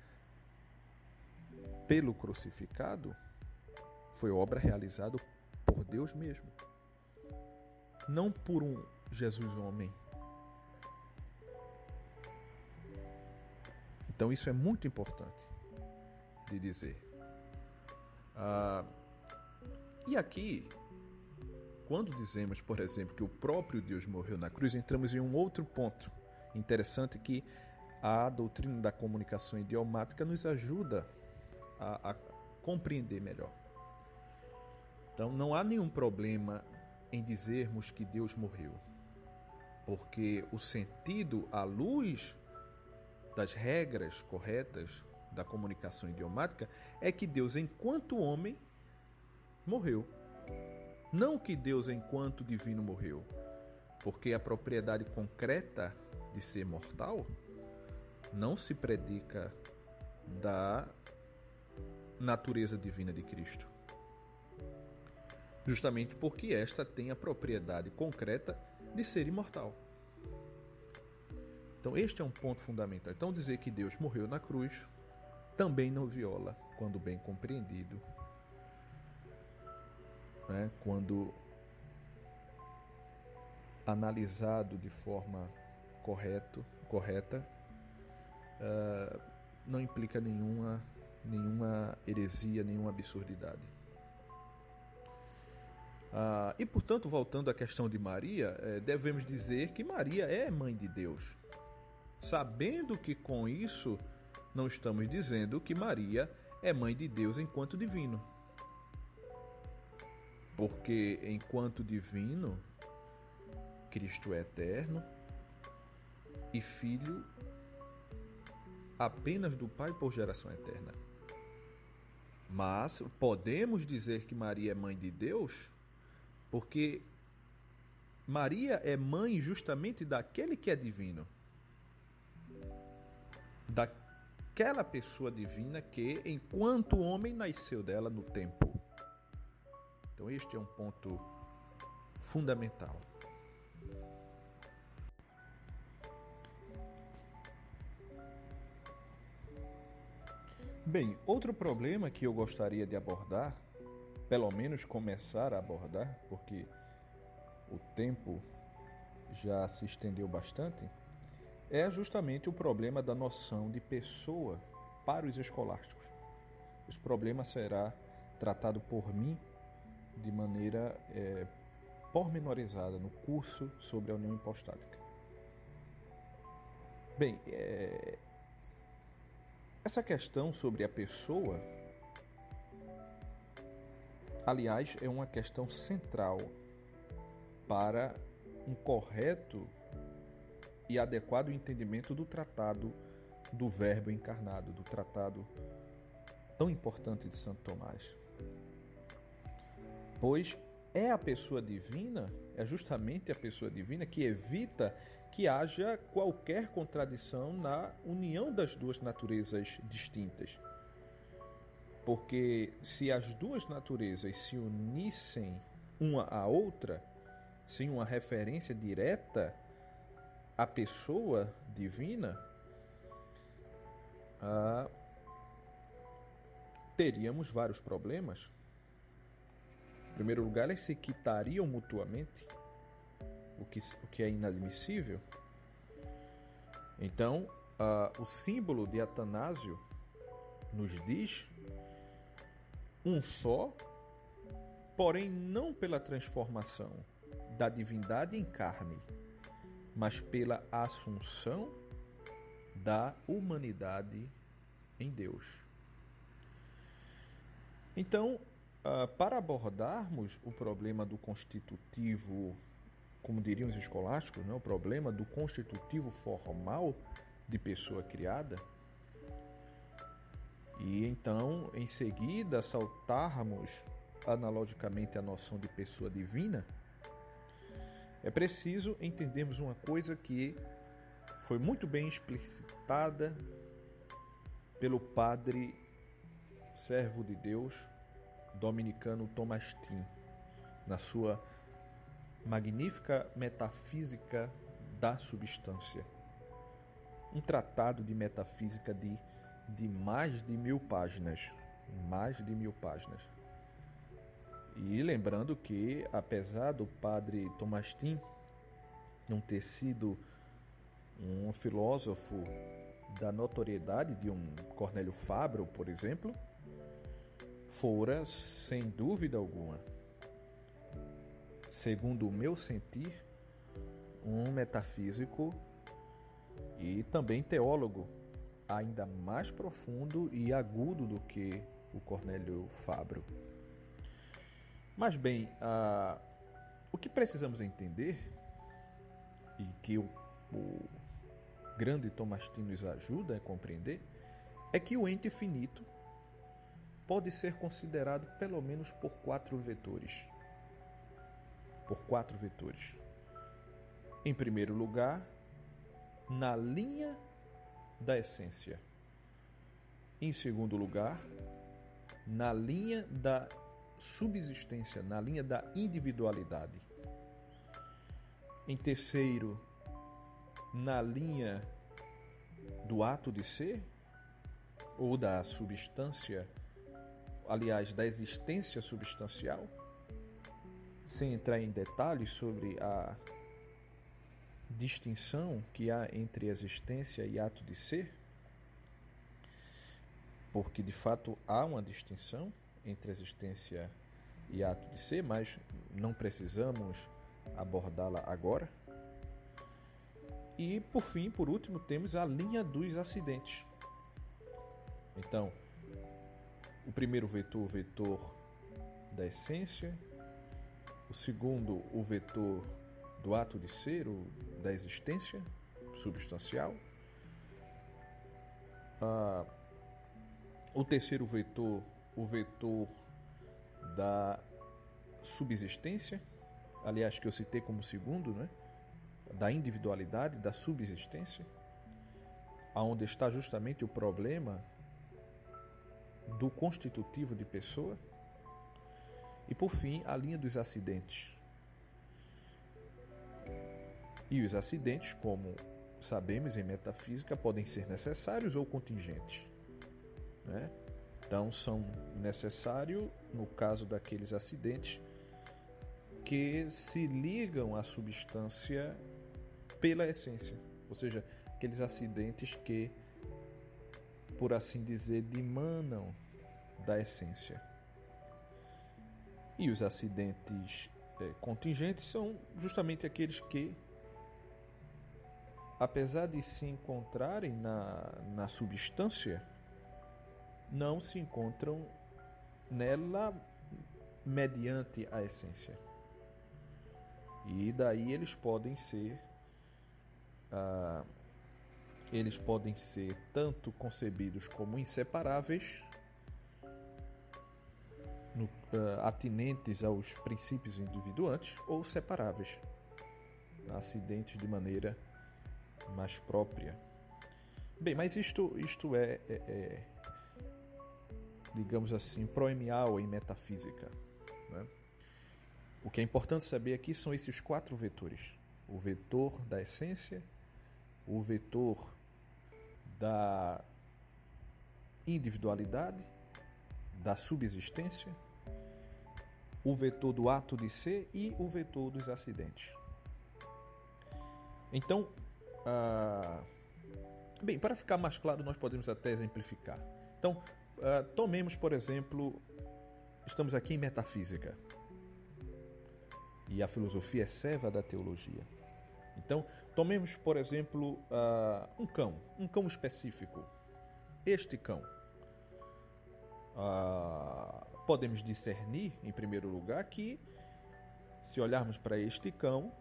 pelo crucificado foi obra realizada por Deus mesmo, não por um Jesus homem. Então isso é muito importante de dizer. Ah, e aqui, quando dizemos, por exemplo, que o próprio Deus morreu na cruz, entramos em um outro ponto interessante que a doutrina da comunicação idiomática nos ajuda a, a compreender melhor. Então, não há nenhum problema em dizermos que Deus morreu, porque o sentido, à luz das regras corretas da comunicação idiomática, é que Deus, enquanto homem, morreu. Não que Deus, enquanto divino, morreu, porque a propriedade concreta de ser mortal não se predica da natureza divina de Cristo. Justamente porque esta tem a propriedade concreta de ser imortal. Então, este é um ponto fundamental. Então, dizer que Deus morreu na cruz também não viola, quando bem compreendido, né? quando analisado de forma correto, correta, uh, não implica nenhuma, nenhuma heresia, nenhuma absurdidade. Uh, e portanto, voltando à questão de Maria, eh, devemos dizer que Maria é mãe de Deus, sabendo que com isso não estamos dizendo que Maria é mãe de Deus enquanto divino. Porque enquanto divino, Cristo é eterno, e filho apenas do Pai por geração eterna. Mas podemos dizer que Maria é mãe de Deus porque Maria é mãe justamente daquele que é divino. Daquela pessoa divina que, enquanto homem, nasceu dela no tempo. Então, este é um ponto fundamental. Bem, outro problema que eu gostaria de abordar, pelo menos começar a abordar, porque o tempo já se estendeu bastante, é justamente o problema da noção de pessoa para os escolásticos. Esse problema será tratado por mim de maneira é, pormenorizada no curso sobre a união hipostática. Bem, é, essa questão sobre a pessoa, aliás, é uma questão central para um correto e adequado entendimento do tratado do Verbo encarnado, do tratado tão importante de Santo Tomás. Pois é a pessoa divina, é justamente a pessoa divina que evita que haja qualquer contradição na união das duas naturezas distintas. Porque se as duas naturezas se unissem uma à outra, sem uma referência direta à pessoa divina, ah, teríamos vários problemas. Primeiro lugar, elas se quitariam mutuamente, o que, o que é inadmissível. Então, ah, o símbolo de Atanásio nos diz um só, porém não pela transformação da divindade em carne, mas pela assunção da humanidade em Deus. Então, ah, para abordarmos o problema do constitutivo, como diriam os escolásticos, né, o problema do constitutivo formal de pessoa criada, e então, em seguida, saltarmos analogicamente a noção de pessoa divina, é preciso entendermos uma coisa que foi muito bem explicitada pelo padre servo de Deus dominicano Thomas Tim, na sua magnífica metafísica da substância. Um tratado de metafísica de, de mais de mil páginas. Mais de mil páginas. E lembrando que, apesar do padre Thomas Tim não ter sido um filósofo da notoriedade de um Cornélio Fabro, por exemplo, fora, sem dúvida alguma, segundo o meu sentir, um metafísico e também teólogo ainda mais profundo e agudo do que o Cornélio Fabro. Mas bem, uh, o que precisamos entender e que o, o grande Tomastino nos ajuda a compreender é que o ente finito pode ser considerado pelo menos por quatro vetores. Por quatro vetores. Em primeiro lugar, na linha da essência. Em segundo lugar, na linha da subsistência, na linha da individualidade. Em terceiro, na linha do ato de ser ou da substância aliás, da existência substancial, sem entrar em detalhes sobre a distinção que há entre existência e ato de ser, porque de fato há uma distinção entre existência e ato de ser, mas não precisamos abordá-la agora. E por fim, por último, temos a linha dos acidentes. Então, o primeiro vetor, o vetor da essência, o segundo, o vetor do ato de ser, o da existência substancial, ah, o terceiro vetor, o vetor da subsistência, aliás, que eu citei como segundo, né? da individualidade, da subsistência, aonde está justamente o problema do constitutivo de pessoa. E por fim, a linha dos acidentes. E os acidentes, como sabemos em metafísica, podem ser necessários ou contingentes. Né? Então, são necessários, no caso daqueles acidentes, que se ligam à substância pela essência, ou seja, aqueles acidentes que por assim dizer, dimanam da essência. E os acidentes é, contingentes são justamente aqueles que, apesar de se encontrarem na, na substância, não se encontram nela mediante a essência. E daí eles podem ser ah, eles podem ser tanto concebidos como inseparáveis, no, uh, atinentes aos princípios individuantes, ou separáveis, acidentes de maneira mais própria. Bem, mas isto, isto é, é, é digamos assim, proemial em metafísica. Né? O que é importante saber aqui são esses quatro vetores: o vetor da essência, o vetor da individualidade, da subsistência, o vetor do ato de ser e o vetor dos acidentes. Então, ah, bem, para ficar mais claro, nós podemos até exemplificar. Então, ah, tomemos, por exemplo, estamos aqui em metafísica. E a filosofia é serva da teologia. Então, tomemos, por exemplo, uh, um cão, um cão específico. Este cão. Uh, podemos discernir, em primeiro lugar, que, se olharmos para este cão,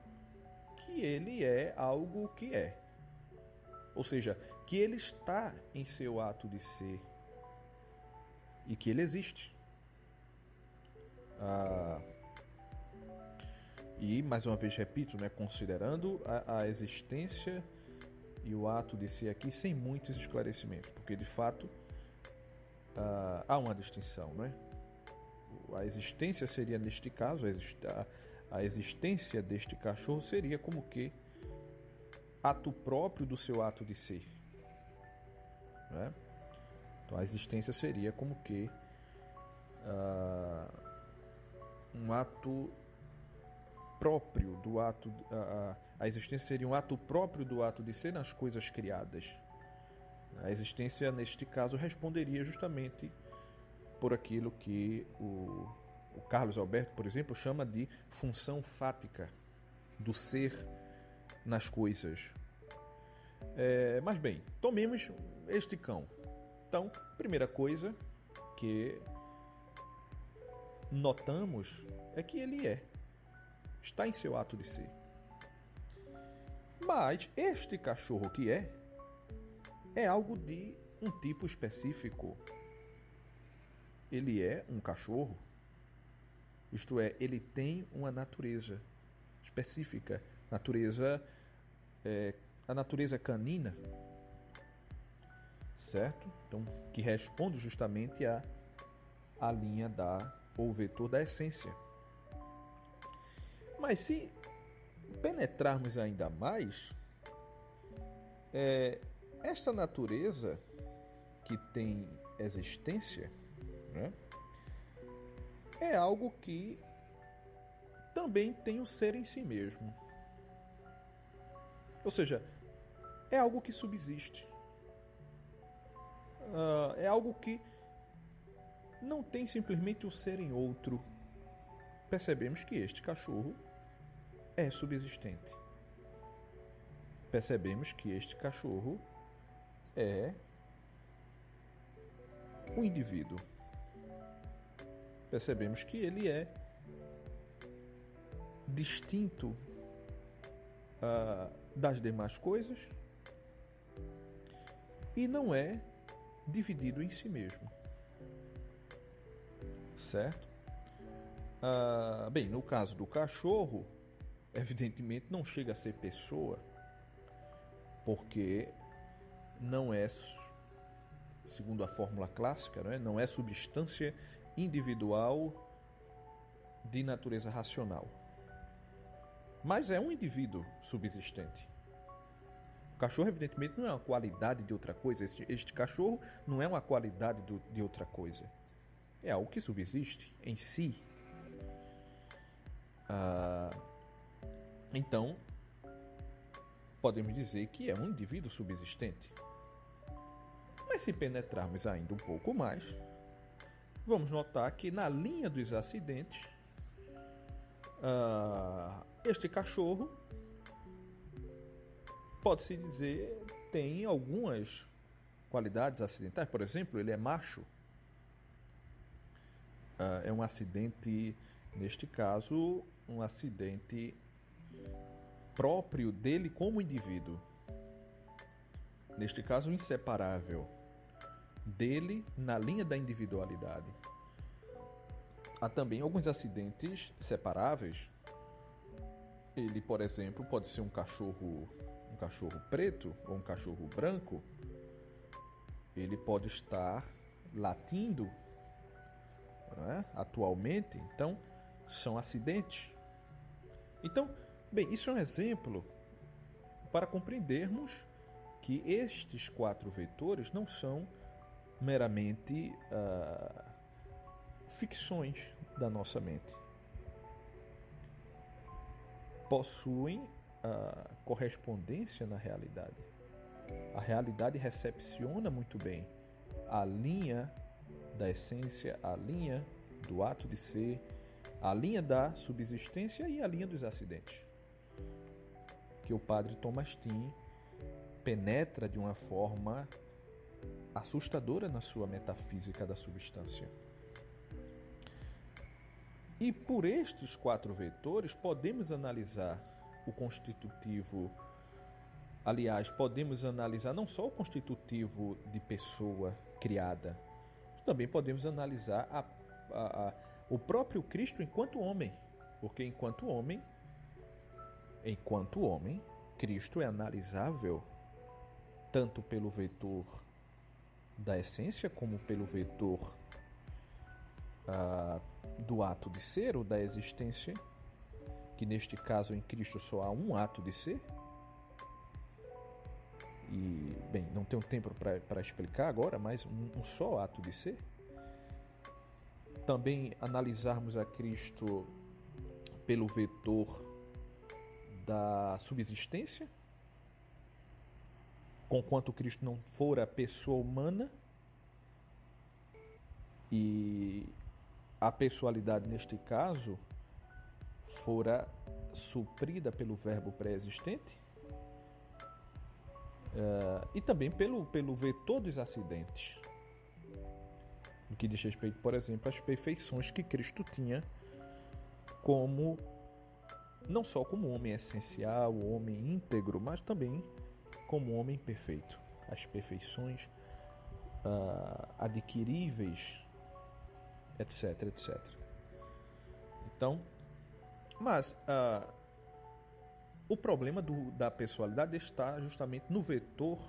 que ele é algo que é. Ou seja, que ele está em seu ato de ser e que ele existe. Ah, e, mais uma vez, repito, né, considerando a, a existência e o ato de ser aqui sem muitos esclarecimentos, porque de fato ah, há uma distinção. Né? A existência seria, neste caso, a, a existência deste cachorro seria como que ato próprio do seu ato de ser. Né? Então a existência seria como que uh, um ato próprio do ato. A, a existência seria um ato próprio do ato de ser nas coisas criadas. A existência, neste caso, responderia justamente por aquilo que o, o Carlos Alberto, por exemplo, chama de função fática do ser nas coisas. É, mas bem, tomemos este cão. Então, primeira coisa que notamos é que ele é está em seu ato de ser. Mas este cachorro que é, é algo de um tipo específico. Ele é um cachorro. Isto é, ele tem uma natureza específica, natureza é, a natureza canina, certo? Então, que responde justamente a a linha da ou vetor da essência. Mas se penetrarmos ainda mais, é, esta natureza que tem existência né, é algo que também tem o ser em si mesmo. Ou seja, é algo que subsiste. Uh, é algo que não tem simplesmente o ser em outro. Percebemos que este cachorro é subsistente. Percebemos que este cachorro é o indivíduo. Percebemos que ele é distinto uh, das demais coisas e não é dividido em si mesmo. Certo? Uh, bem, no caso do cachorro, evidentemente não chega a ser pessoa, porque não é, segundo a fórmula clássica, não é, não é substância individual de natureza racional. Mas é um indivíduo subsistente. O cachorro, evidentemente, não é uma qualidade de outra coisa. Este, este cachorro não é uma qualidade do, de outra coisa. É algo que subsiste em si. Ah, então, podemos dizer que é um indivíduo subsistente. Mas se penetrarmos ainda um pouco mais, vamos notar que na linha dos acidentes, uh, este cachorro, pode-se dizer, tem algumas qualidades acidentais. Por exemplo, ele é macho. Uh, é um acidente, neste caso, um acidente próprio dele como indivíduo. Neste caso, inseparável dele na linha da individualidade. Há também alguns acidentes separáveis. Ele, por exemplo, pode ser um cachorro, um cachorro preto ou um cachorro branco, ele pode estar latindo é? atualmente, então são acidentes. Então, bem, isso é um exemplo para compreendermos que estes quatro vetores não são meramente uh, ficções da nossa mente. Possuem uh, correspondência na realidade. A realidade recepciona muito bem a linha da essência, a linha do ato de ser, a linha da subsistência e a linha dos acidentes. Que o padre Thomas Team penetra de uma forma assustadora na sua metafísica da substância. E por estes quatro vetores podemos analisar o constitutivo. Aliás, podemos analisar não só o constitutivo de pessoa criada, também podemos analisar a, a, a, o próprio Cristo enquanto homem, porque enquanto homem, enquanto homem, Cristo é analisável tanto pelo vetor da essência como pelo vetor uh, do ato de ser ou da existência, que neste caso em Cristo só há um ato de ser. E, bem, não tenho tempo para explicar agora, mas um, um só ato de ser. Também analisarmos a Cristo pelo vetor da subsistência, conquanto Cristo não fora pessoa humana e a pessoalidade neste caso fora suprida pelo verbo pré-existente uh, e também pelo, pelo vetor dos acidentes no que diz respeito, por exemplo, às perfeições que Cristo tinha como não só como homem essencial, homem íntegro, mas também como homem perfeito. As perfeições uh, adquiríveis, etc, etc. Então, mas uh, o problema do, da pessoalidade está justamente no vetor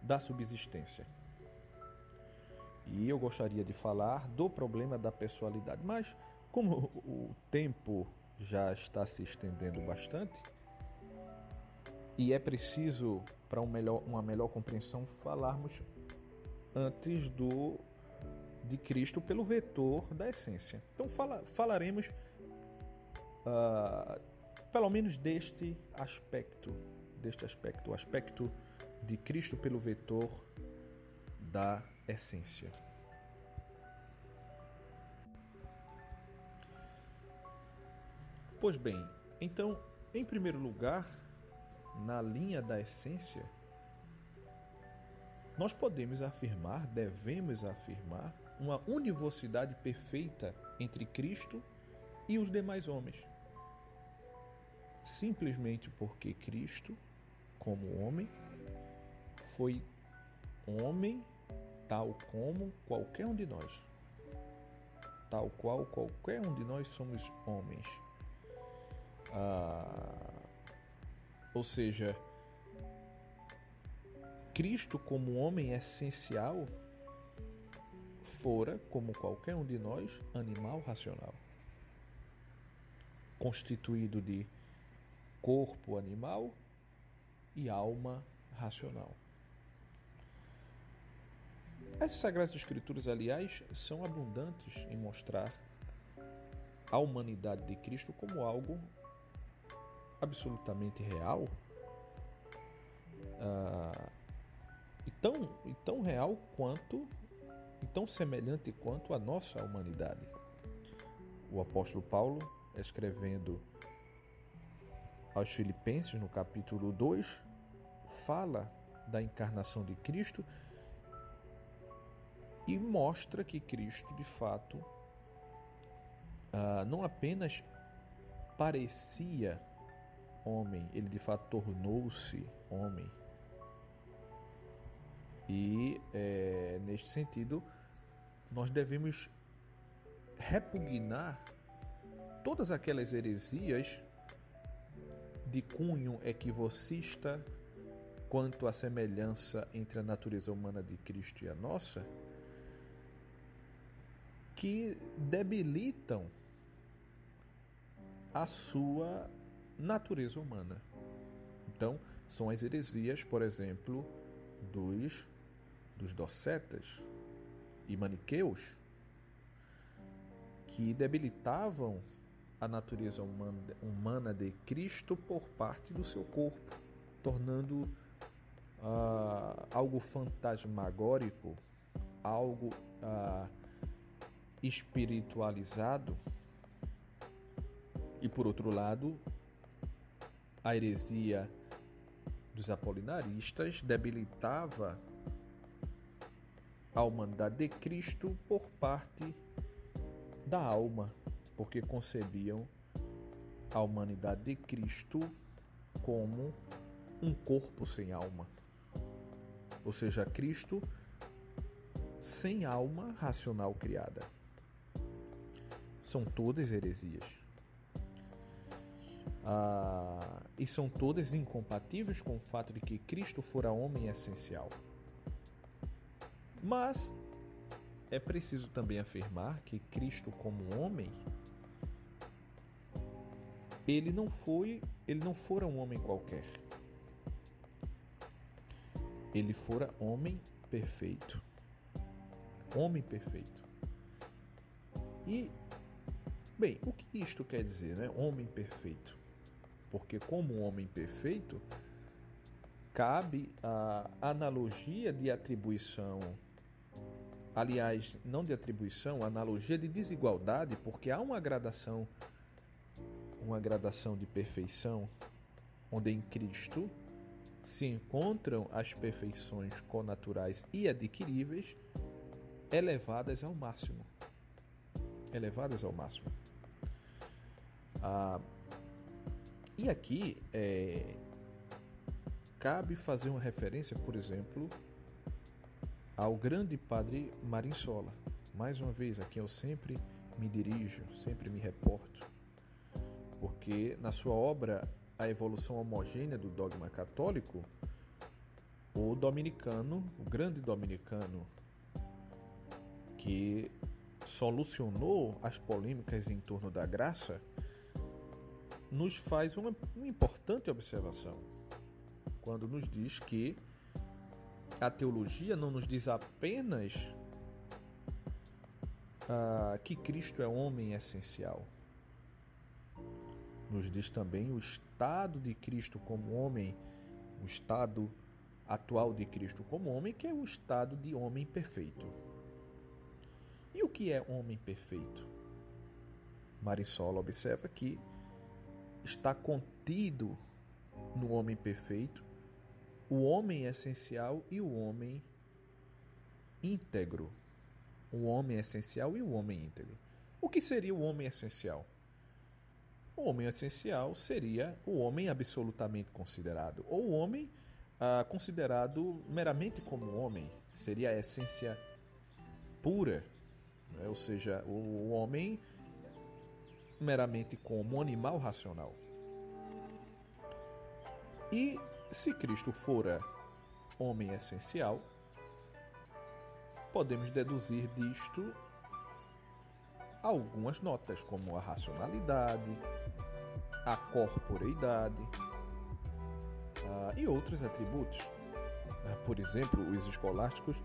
da subsistência. E eu gostaria de falar do problema da pessoalidade, mas como o tempo já está se estendendo bastante, e é preciso, para um melhor, uma melhor compreensão, falarmos antes do de Cristo pelo vetor da essência. Então fala, falaremos uh, pelo menos deste aspecto, deste aspecto, o aspecto de Cristo pelo vetor da essência. Pois bem, então, em primeiro lugar, na linha da essência, nós podemos afirmar, devemos afirmar, uma univocidade perfeita entre Cristo e os demais homens. Simplesmente porque Cristo, como homem, foi homem tal como qualquer um de nós. Tal qual qualquer um de nós somos homens. Ah, ou seja, Cristo, como homem essencial, fora, como qualquer um de nós, animal racional, constituído de corpo animal e alma racional. Essas Sagradas Escrituras, aliás, são abundantes em mostrar a humanidade de Cristo como algo absolutamente real uh, e, tão, e tão real quanto e tão semelhante quanto a nossa humanidade. O apóstolo Paulo, escrevendo aos Filipenses, no capítulo 2, fala da encarnação de Cristo e mostra que Cristo, de fato, uh, não apenas parecia homem, ele de fato tornou-se homem. E é, neste sentido, nós devemos repugnar todas aquelas heresias de cunho equivocista quanto à semelhança entre a natureza humana de Cristo e a nossa, que debilitam a sua natureza humana. Então, são as heresias, por exemplo, dos, dos docetas e maniqueus, que debilitavam a natureza humana, humana de Cristo por parte do seu corpo, tornando uh, algo fantasmagórico, algo uh, espiritualizado. E por outro lado, a heresia dos apolinaristas debilitava a humanidade de Cristo por parte da alma, porque concebiam a humanidade de Cristo como um corpo sem alma. Ou seja, Cristo sem alma racional criada. São todas heresias. Ah, e são todas incompatíveis com o fato de que Cristo fora homem essencial. Mas é preciso também afirmar que Cristo como homem ele não foi, ele não fora um homem qualquer. Ele fora homem perfeito. Homem perfeito. E bem, o que isto quer dizer, né? Homem perfeito porque, como homem perfeito, cabe a analogia de atribuição. Aliás, não de atribuição, analogia de desigualdade, porque há uma gradação, uma gradação de perfeição, onde em Cristo se encontram as perfeições connaturais e adquiríveis elevadas ao máximo. Elevadas ao máximo. Ah, e aqui é, cabe fazer uma referência, por exemplo, ao grande padre Marinsola. Mais uma vez, aqui eu sempre me dirijo, sempre me reporto, porque na sua obra A Evolução Homogênea do Dogma Católico, o dominicano, o grande dominicano, que solucionou as polêmicas em torno da graça, nos faz uma, uma importante observação quando nos diz que a teologia não nos diz apenas ah, que Cristo é homem essencial. Nos diz também o estado de Cristo como homem, o estado atual de Cristo como homem, que é o estado de homem perfeito. E o que é homem perfeito? Marisol observa que está contido no homem perfeito, o homem essencial e o homem íntegro. O homem essencial e o homem íntegro. O que seria o homem essencial? O homem essencial seria o homem absolutamente considerado, ou o homem ah, considerado meramente como homem, seria a essência pura, né? ou seja, o homem meramente como um animal racional. E se Cristo fora homem essencial, podemos deduzir disto algumas notas, como a racionalidade, a corporeidade uh, e outros atributos. Uh, por exemplo, os escolásticos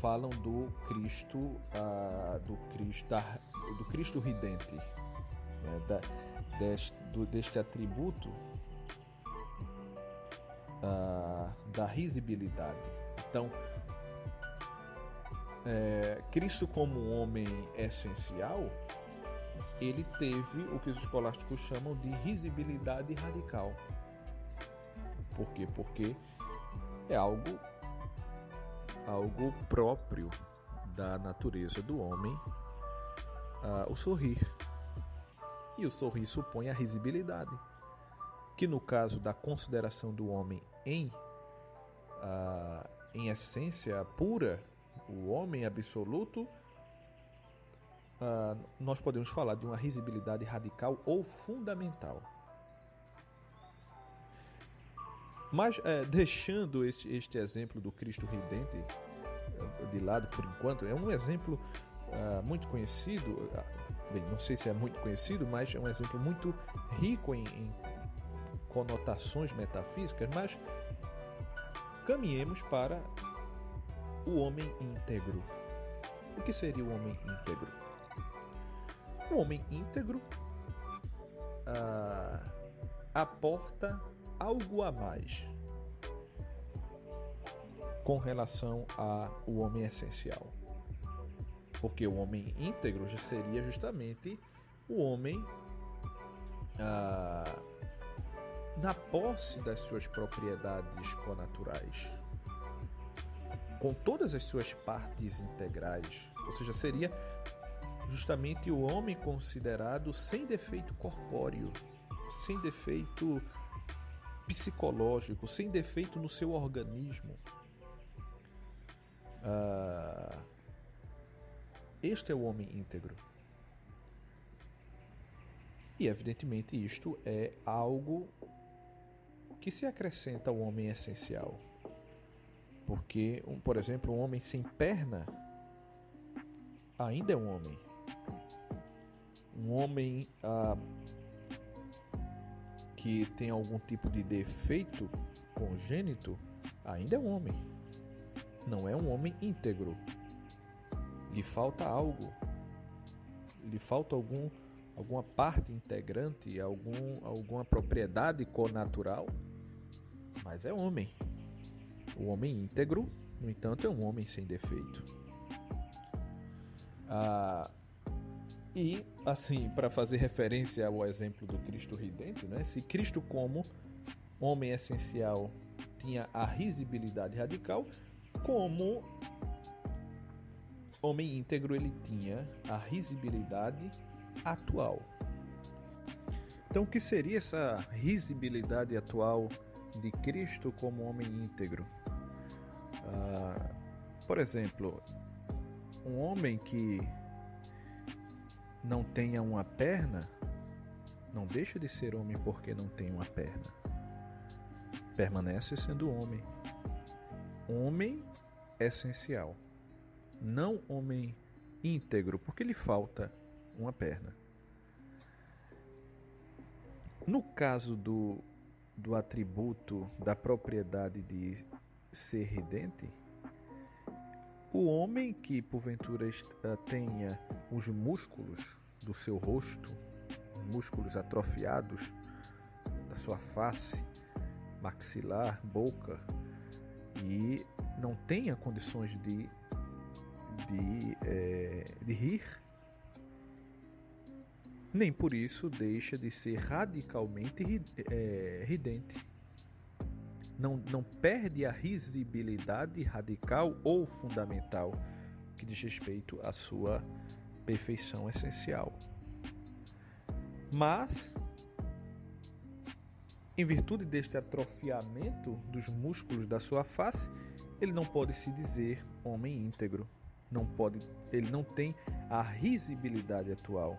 falam do Cristo, uh, do Cristo, da, do Cristo ridente, né, da, deste, do, deste atributo uh, da risibilidade. Então, é, Cristo como homem essencial, ele teve o que os escolásticos chamam de risibilidade radical. Por quê? Porque é algo algo próprio da natureza do homem uh, o sorrir. E o sorrir supõe a risibilidade, que no caso da consideração do homem em, uh, em essência pura, o homem absoluto, uh, nós podemos falar de uma risibilidade radical ou fundamental. Mas é, deixando este, este, exemplo do Cristo Redente é, de lado por enquanto, é um exemplo uh, muito conhecido. Uh, bem, não sei se é muito conhecido, mas é um exemplo muito rico em, em conotações metafísicas. Mas caminhemos para o homem íntegro. O que seria o homem íntegro? O homem íntegro uh, aporta algo a mais com relação ao homem essencial. Porque o homem íntegro já seria justamente o homem ah, na posse das suas propriedades conaturais, com todas as suas partes integrais, ou seja, seria justamente o homem considerado sem defeito corpóreo, sem defeito psicológico, sem defeito no seu organismo. Ah, este é o homem íntegro. E evidentemente isto é algo que se acrescenta ao homem essencial. Porque, um, por exemplo, um homem sem perna ainda é um homem. Um homem ah, que tem algum tipo de defeito congênito ainda é um homem. Não é um homem íntegro. Lhe falta algo. Lhe falta algum alguma parte integrante, algum, alguma propriedade conatural, mas é homem. O homem íntegro, no entanto, é um homem sem defeito. Ah, e, assim, para fazer referência ao exemplo do Cristo Ridente, né? se Cristo, como homem essencial, tinha a risibilidade radical, como homem íntegro, ele tinha a risibilidade atual. Então, o que seria essa risibilidade atual de Cristo como homem íntegro? Ah, por exemplo, um homem que não tenha uma perna, não deixa de ser homem porque não tem uma perna. Permanece sendo homem. Homem essencial. Não homem íntegro, porque lhe falta uma perna. No caso do, do atributo da propriedade de ser ridente, o homem que porventura eh, tenha os músculos do seu rosto, músculos atrofiados da sua face, maxilar, boca, e não tenha condições de, de, é, de rir, nem por isso deixa de ser radicalmente é, ridente não, não perde a risibilidade radical ou fundamental que diz respeito à sua perfeição essencial. Mas, em virtude deste atrofiamento dos músculos da sua face, ele não pode se dizer homem íntegro. Não pode, ele não tem a risibilidade atual.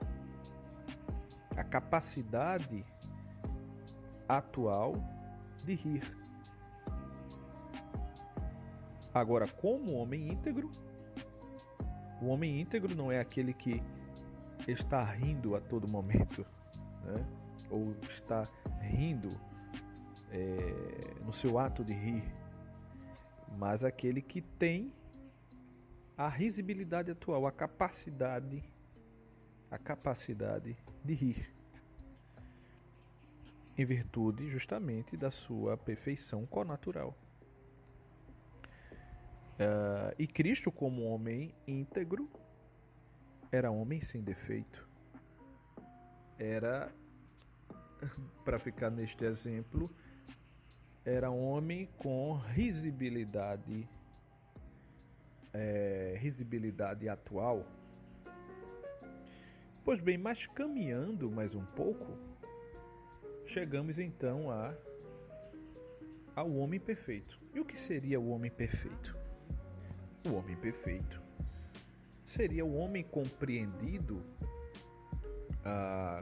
A capacidade atual de rir. Agora, como homem íntegro, o homem íntegro não é aquele que está rindo a todo momento, [LAUGHS] né? ou está rindo é, no seu ato de rir, mas aquele que tem a risibilidade atual, a capacidade, a capacidade de rir, em virtude justamente da sua perfeição conatural. Uh, e Cristo, como homem íntegro, era homem sem defeito. Era, [LAUGHS] para ficar neste exemplo, era homem com risibilidade, é, risibilidade atual. Pois bem, mas caminhando mais um pouco, chegamos então a ao homem perfeito. E o que seria o homem perfeito? O homem perfeito. Seria o homem compreendido ah,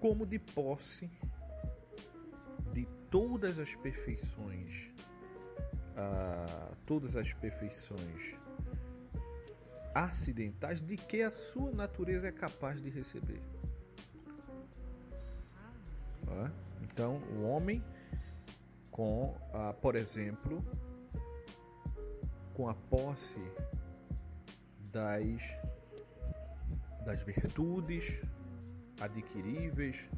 como de posse de todas as perfeições, ah, todas as perfeições acidentais de que a sua natureza é capaz de receber. Então, o homem, com, ah, por exemplo, com a posse das, das virtudes adquiríveis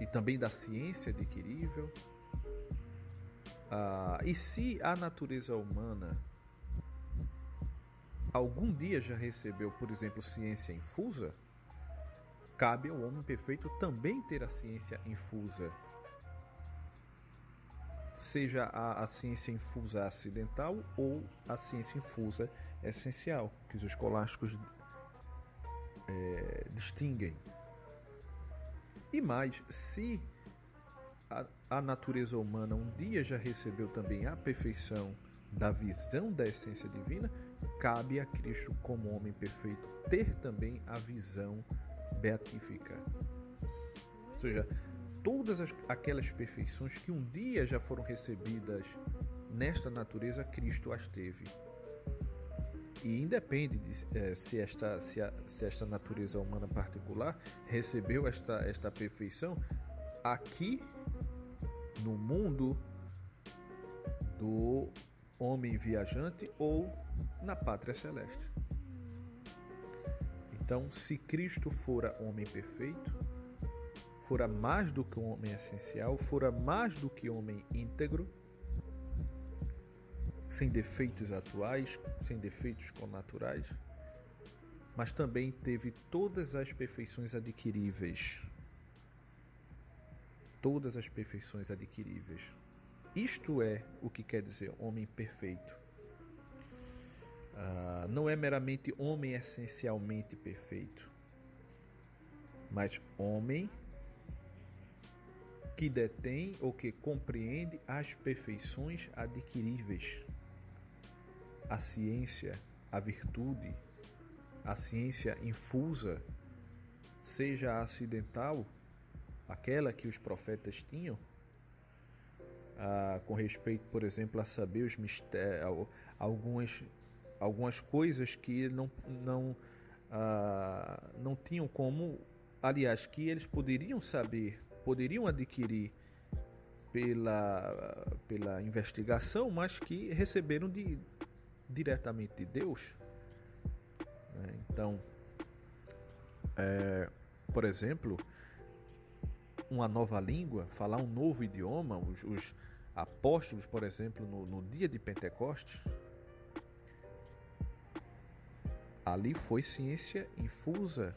e também da ciência adquirível. Ah, e se a natureza humana algum dia já recebeu, por exemplo, ciência infusa, cabe ao homem perfeito também ter a ciência infusa. Seja a, a ciência infusa acidental ou a ciência infusa essencial, que os escolásticos é, distinguem. E mais, se a, a natureza humana um dia já recebeu também a perfeição da visão da essência divina, cabe a Cristo, como homem perfeito, ter também a visão beatífica. Ou seja, todas as, aquelas perfeições que um dia já foram recebidas nesta natureza, Cristo as teve. E independe de é, se, esta, se, a, se esta natureza humana particular recebeu esta, esta perfeição aqui no mundo do homem viajante ou na pátria celeste. Então, se Cristo fora homem perfeito, fora mais do que um homem essencial, fora mais do que homem íntegro, sem defeitos atuais, sem defeitos connaturais, mas também teve todas as perfeições adquiríveis. Todas as perfeições adquiríveis. Isto é o que quer dizer homem perfeito. Uh, não é meramente homem essencialmente perfeito, mas homem que detém ou que compreende as perfeições adquiríveis, a ciência, a virtude, a ciência infusa, seja acidental, aquela que os profetas tinham, ah, com respeito, por exemplo, a saber os mistérios, algumas, algumas coisas que não, não, ah, não tinham como, aliás, que eles poderiam saber, poderiam adquirir pela, pela investigação, mas que receberam de, diretamente de Deus. Né? Então, é, por exemplo, uma nova língua, falar um novo idioma, os, os apóstolos, por exemplo, no, no dia de Pentecostes, ali foi ciência infusa.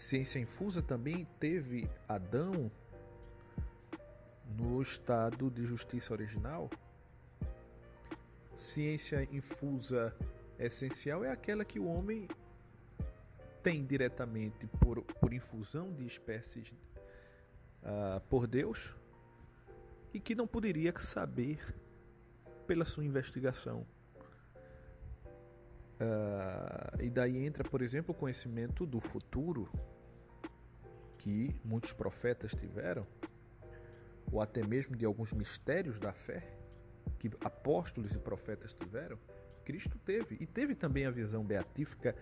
Ciência infusa também teve Adão no estado de justiça original. Ciência infusa essencial é aquela que o homem tem diretamente por, por infusão de espécies uh, por Deus e que não poderia saber pela sua investigação. Uh, e daí entra, por exemplo, o conhecimento do futuro que muitos profetas tiveram, ou até mesmo de alguns mistérios da fé que apóstolos e profetas tiveram. Cristo teve, e teve também a visão beatífica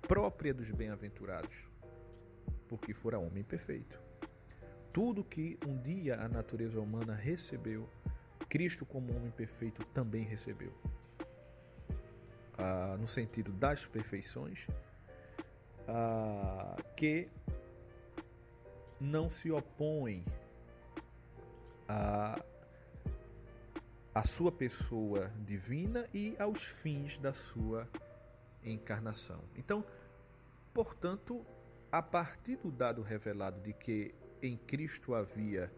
própria dos bem-aventurados, porque fora homem perfeito. Tudo que um dia a natureza humana recebeu, Cristo, como homem perfeito, também recebeu. Ah, no sentido das perfeições, ah, que não se opõem a, a sua pessoa divina e aos fins da sua encarnação. Então, portanto, a partir do dado revelado de que em Cristo havia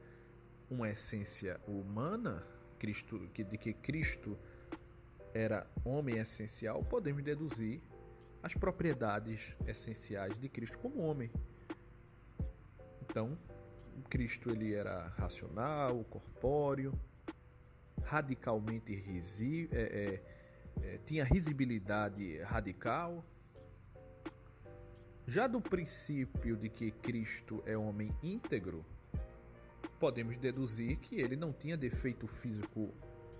uma essência humana, Cristo, de que Cristo era homem essencial, podemos deduzir as propriedades essenciais de Cristo como homem. Então, Cristo ele era racional, corpóreo, radicalmente risi, é, é, é, tinha risibilidade radical, já do princípio de que Cristo é homem íntegro, podemos deduzir que ele não tinha defeito físico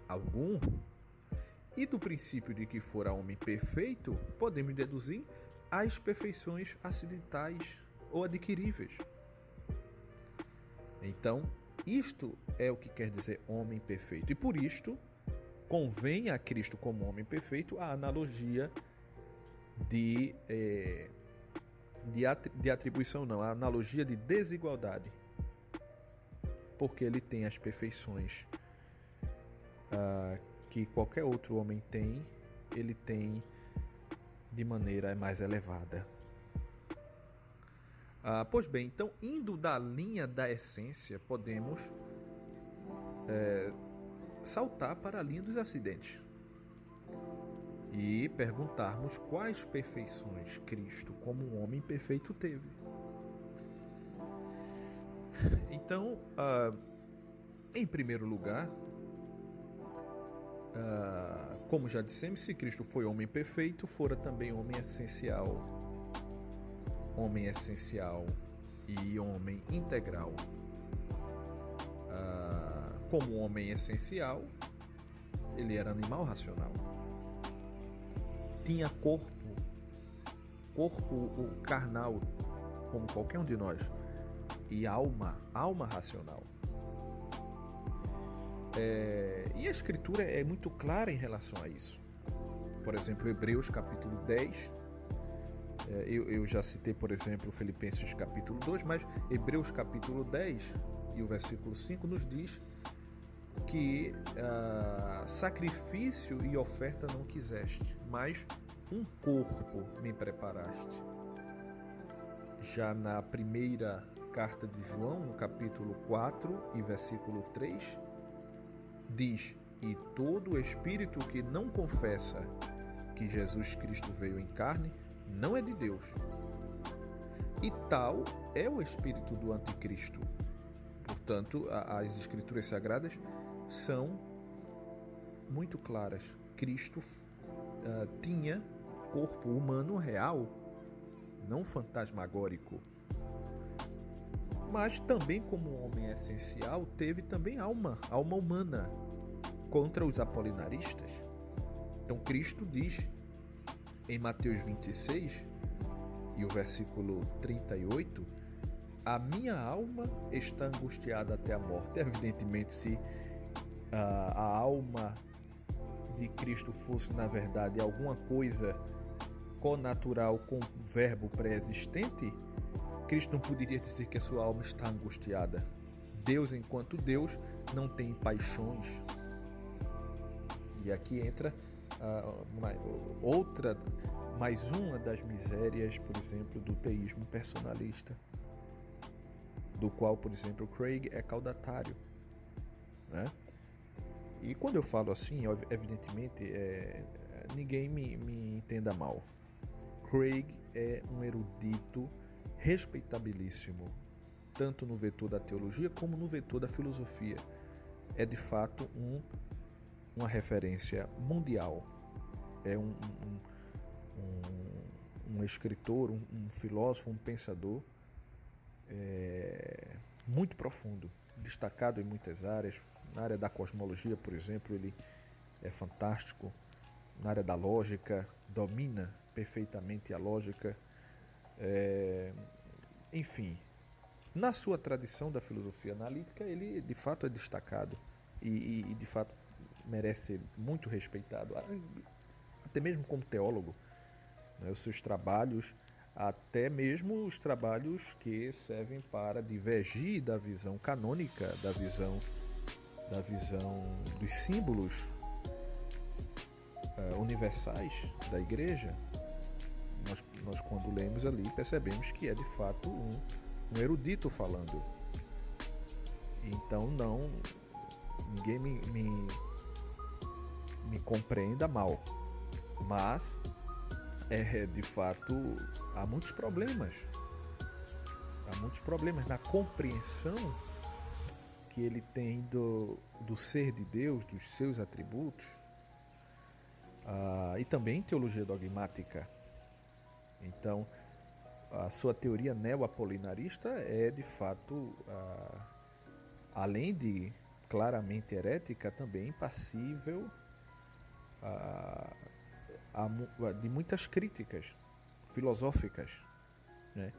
algum. E do princípio de que fora homem perfeito, podemos deduzir as perfeições acidentais ou adquiríveis. Então, isto é o que quer dizer homem perfeito. E por isto, convém a Cristo como homem perfeito a analogia de, é, de, atribuição, não, a analogia de desigualdade. Porque ele tem as perfeições ah, que qualquer outro homem tem, ele tem de maneira mais elevada. Ah, pois bem, então, indo da linha da essência, podemos é, saltar para a linha dos acidentes e perguntarmos quais perfeições Cristo, como um homem perfeito, teve. Então, ah, em primeiro lugar, ah, como já dissemos, se Cristo foi homem perfeito, fora também homem essencial homem essencial e homem integral. Ah, como homem essencial, ele era animal racional. Tinha corpo, corpo carnal, como qualquer um de nós, e alma, alma racional. É, e a escritura é muito clara em relação a isso. Por exemplo, Hebreus capítulo 10, é, eu, eu já citei, por exemplo, Filipenses capítulo 2, mas Hebreus capítulo 10 e o versículo 5 nos diz que uh, sacrifício e oferta não quiseste, mas um corpo me preparaste. Já na primeira carta de João, no capítulo 4 e versículo 3, diz: E todo espírito que não confessa que Jesus Cristo veio em carne, não é de Deus. E tal é o espírito do anticristo. Portanto, as escrituras sagradas são muito claras. Cristo uh, tinha corpo humano real, não fantasmagórico. Mas também como homem essencial, teve também alma, alma humana, contra os apolinaristas. Então Cristo diz em Mateus 26 e o versículo 38, a minha alma está angustiada até a morte. Evidentemente, se a, ah, a alma de Cristo fosse, na verdade, alguma coisa connatural com verbo pré-existente, Cristo não poderia dizer que a sua alma está angustiada. Deus, enquanto Deus, não tem paixões. E aqui entra uh, outra, mais uma das misérias, por exemplo, do teísmo personalista, do qual, por exemplo, Craig é caudatário. Né? E quando eu falo assim, evidentemente, é, ninguém me, me entenda mal. Craig é um erudito respeitabilíssimo, tanto no vetor da teologia como no vetor da filosofia. É de fato um uma referência mundial. É um, um, um, um escritor, um, filósofo, um pensador é, muito profundo, destacado em muitas áreas. Na área da cosmologia, por exemplo, ele é fantástico. Na área da lógica, domina perfeitamente a lógica. É, enfim, na sua tradição da filosofia analítica, ele de fato é destacado e, e, e de fato merece ser muito respeitado, até mesmo como teólogo. Né? Os seus trabalhos, até mesmo os trabalhos que servem para divergir da visão canônica, da visão da visão dos símbolos uh, universais da igreja, nós, nós quando lemos ali percebemos que é de fato um, um erudito falando. Então não ninguém me, me me compreenda mal, mas é de fato há muitos problemas. Há muitos problemas na compreensão que ele tem do, do ser de Deus, dos seus atributos, uh, e também teologia dogmática. Então, a sua teoria neo-apolinarista é de fato além de claramente herética, também passível a, a, de muitas críticas filosóficas. Né?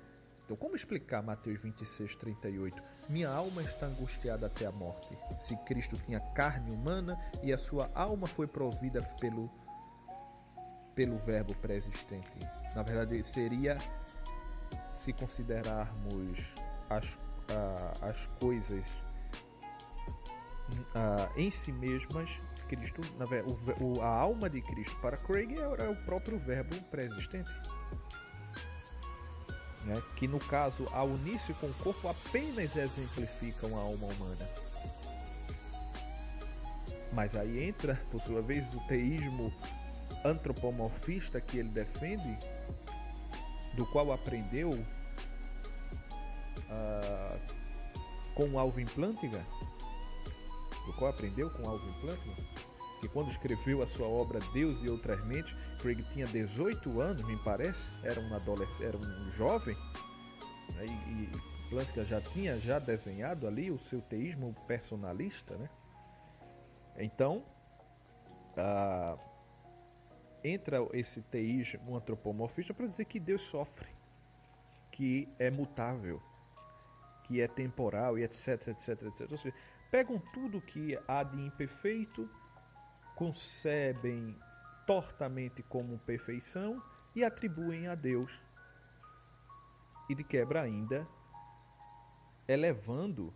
Então, como explicar Mateus 26, 38? Minha alma está angustiada até a morte. Se Cristo tinha carne humana e a sua alma foi provida pelo, pelo Verbo pré-existente. Na verdade, seria se considerarmos as, as coisas em si mesmas, Cristo, na, o, a alma de Cristo para Craig é o próprio Verbo pré-existente né, que no caso a unir-se com o corpo apenas exemplificam a alma humana. Mas aí entra, por sua vez, o teísmo antropomorfista que ele defende, do qual aprendeu uh, com Alvin Plantinga, do qual aprendeu com Alvin Plantinga, que quando escreveu a sua obra Deus e Outras Mentes, Craig tinha 18 anos, me parece, era um adolescente, era um jovem, né? e, Plantinga já tinha já desenhado ali o seu teísmo personalista, né? Então, ah, entra esse teísmo antropomorfista para dizer que Deus sofre, que é mutável, que é temporal e etc, etc, etc. Ou seja, pegam tudo que há de imperfeito concebem tortamente como perfeição e atribuem a Deus. E de quebra ainda elevando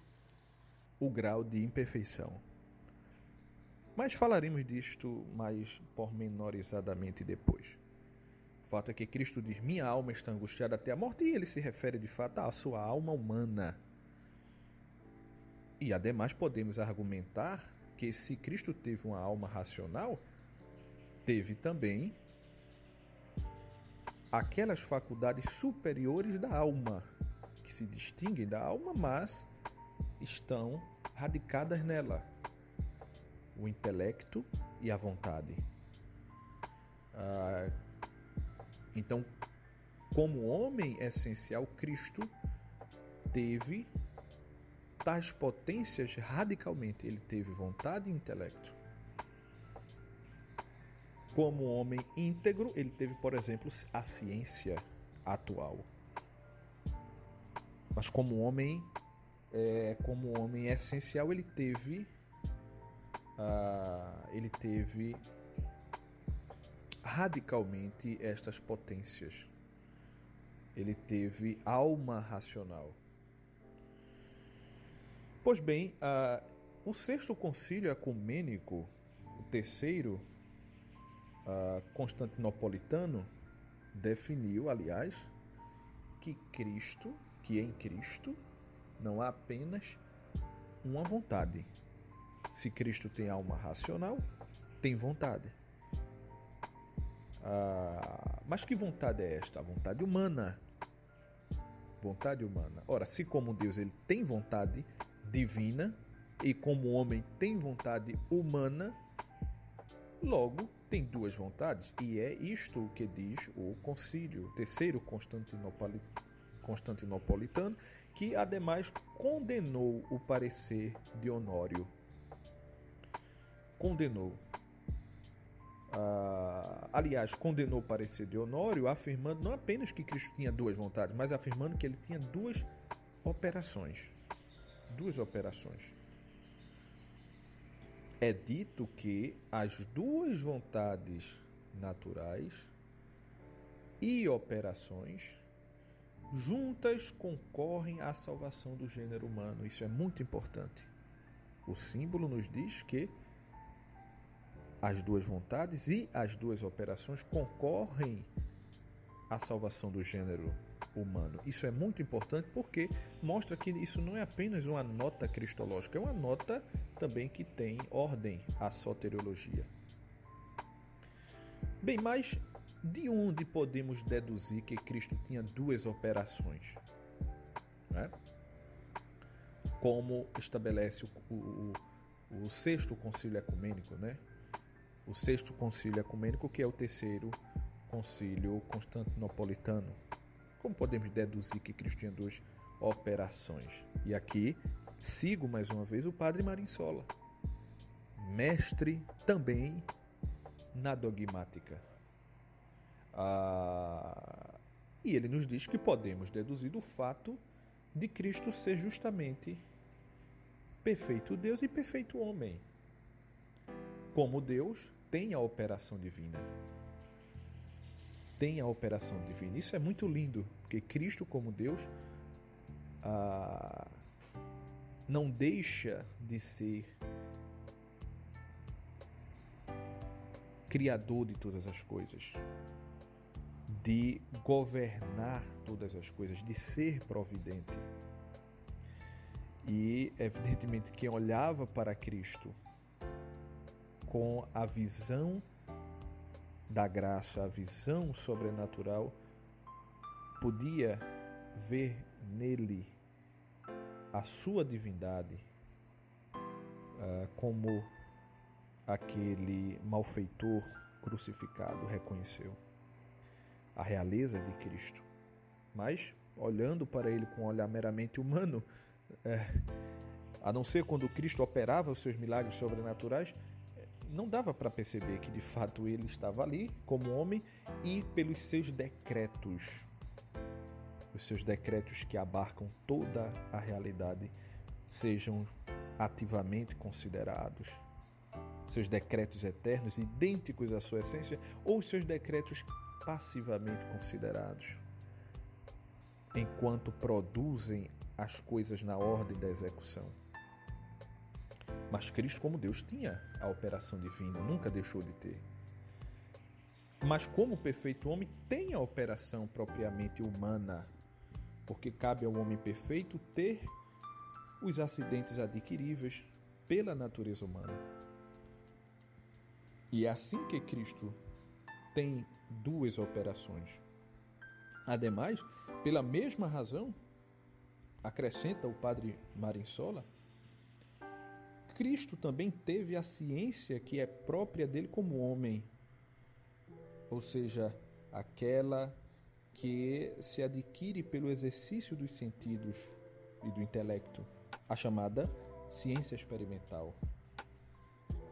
o grau de imperfeição. Mas falaremos disto mais pormenorizadamente depois. O fato é que Cristo diz: Minha alma está angustiada até a morte, e ele se refere de fato à sua alma humana. E ademais podemos argumentar porque se Cristo teve uma alma racional, teve também aquelas faculdades superiores da alma, que se distinguem da alma, mas estão radicadas nela: o intelecto e a vontade. Ah, então, como homem essencial, Cristo teve tais potências radicalmente. Ele teve vontade e intelecto. Como homem íntegro, ele teve, por exemplo, a ciência atual. Mas como homem, é, como homem essencial, ele teve, uh, ele teve radicalmente estas potências. Ele teve alma racional. Pois bem, uh, o sexto concílio ecumênico, o terceiro uh, constantinopolitano, definiu, aliás, que Cristo, que em Cristo, não há apenas uma vontade. Se Cristo tem alma racional, tem vontade. Ah, mas que vontade é esta? A vontade humana. Vontade humana. Ora, se como Deus ele tem vontade, divina e como o homem tem vontade humana, logo tem duas vontades. E é isto que diz o concílio, o terceiro constantinopolitano, que ademais condenou o parecer de Honório. Condenou. Ah, aliás, condenou o parecer de Honório, afirmando não apenas que Cristo tinha duas vontades, mas afirmando que ele tinha duas operações duas operações. É dito que as duas vontades naturais e operações juntas concorrem à salvação do gênero humano. Isso é muito importante. O símbolo nos diz que as duas vontades e as duas operações concorrem à salvação do gênero humano. Isso é muito importante porque mostra que isso não é apenas uma nota cristológica, é uma nota também que tem ordem à soteriologia. Bem, mas de onde podemos deduzir que Cristo tinha duas operações? Né? Como estabelece o, o, o sexto concílio ecumênico, né? O sexto concílio ecumênico, que é o terceiro concílio constantinopolitano. Como podemos deduzir que Cristo tinha duas operações? E aqui Sigo mais uma vez o padre Marinsola, mestre também na dogmática. Ah, e ele nos diz que podemos deduzir do fato de Cristo ser justamente perfeito Deus e perfeito homem. Como Deus, tem a operação divina. Tem a operação divina. Isso é muito lindo, porque Cristo, como Deus, ah, não deixa de ser criador de todas as coisas, de governar todas as coisas, de ser providente. E evidentemente quem olhava para Cristo com a visão da graça, a visão sobrenatural, podia ver nele a sua divindade uh, como aquele malfeitor crucificado reconheceu a realeza de Cristo. Mas, olhando para ele com um olhar meramente humano, é, a não ser quando Cristo operava os seus milagres sobrenaturais, não dava para perceber que de fato ele estava ali como homem e pelos seus decretos os seus decretos que abarcam toda a realidade sejam ativamente considerados. Seus decretos eternos, idênticos à sua essência, ou seus decretos passivamente considerados, enquanto produzem as coisas na ordem da execução. Mas Cristo, como Deus, tinha a operação divina, nunca deixou de ter. Mas, como perfeito homem, tem a operação propriamente humana porque cabe ao homem perfeito ter os acidentes adquiríveis pela natureza humana. E é assim que Cristo tem duas operações. Ademais, pela mesma razão, acrescenta o padre Marinsola, Cristo também teve a ciência que é própria dele como homem, ou seja, aquela que se adquire pelo exercício dos sentidos e do intelecto, a chamada ciência experimental.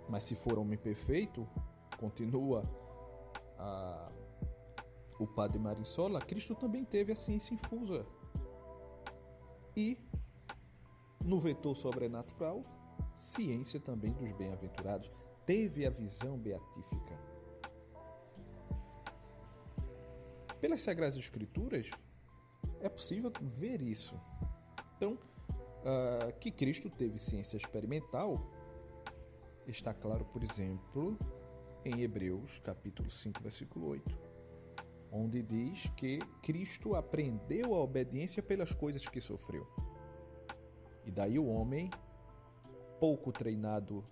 Mas se for homem perfeito, continua a, o padre Marinsola, Cristo também teve a ciência infusa. E, no vetor sobrenatural, ciência também dos bem-aventurados, teve a visão beatífica. Pelas Sagradas Escrituras, é possível ver isso. Então, uh, que Cristo teve ciência experimental está claro, por exemplo, em Hebreus capítulo 5, versículo 8, onde diz que Cristo aprendeu a obediência pelas coisas que sofreu. E daí o homem, pouco treinado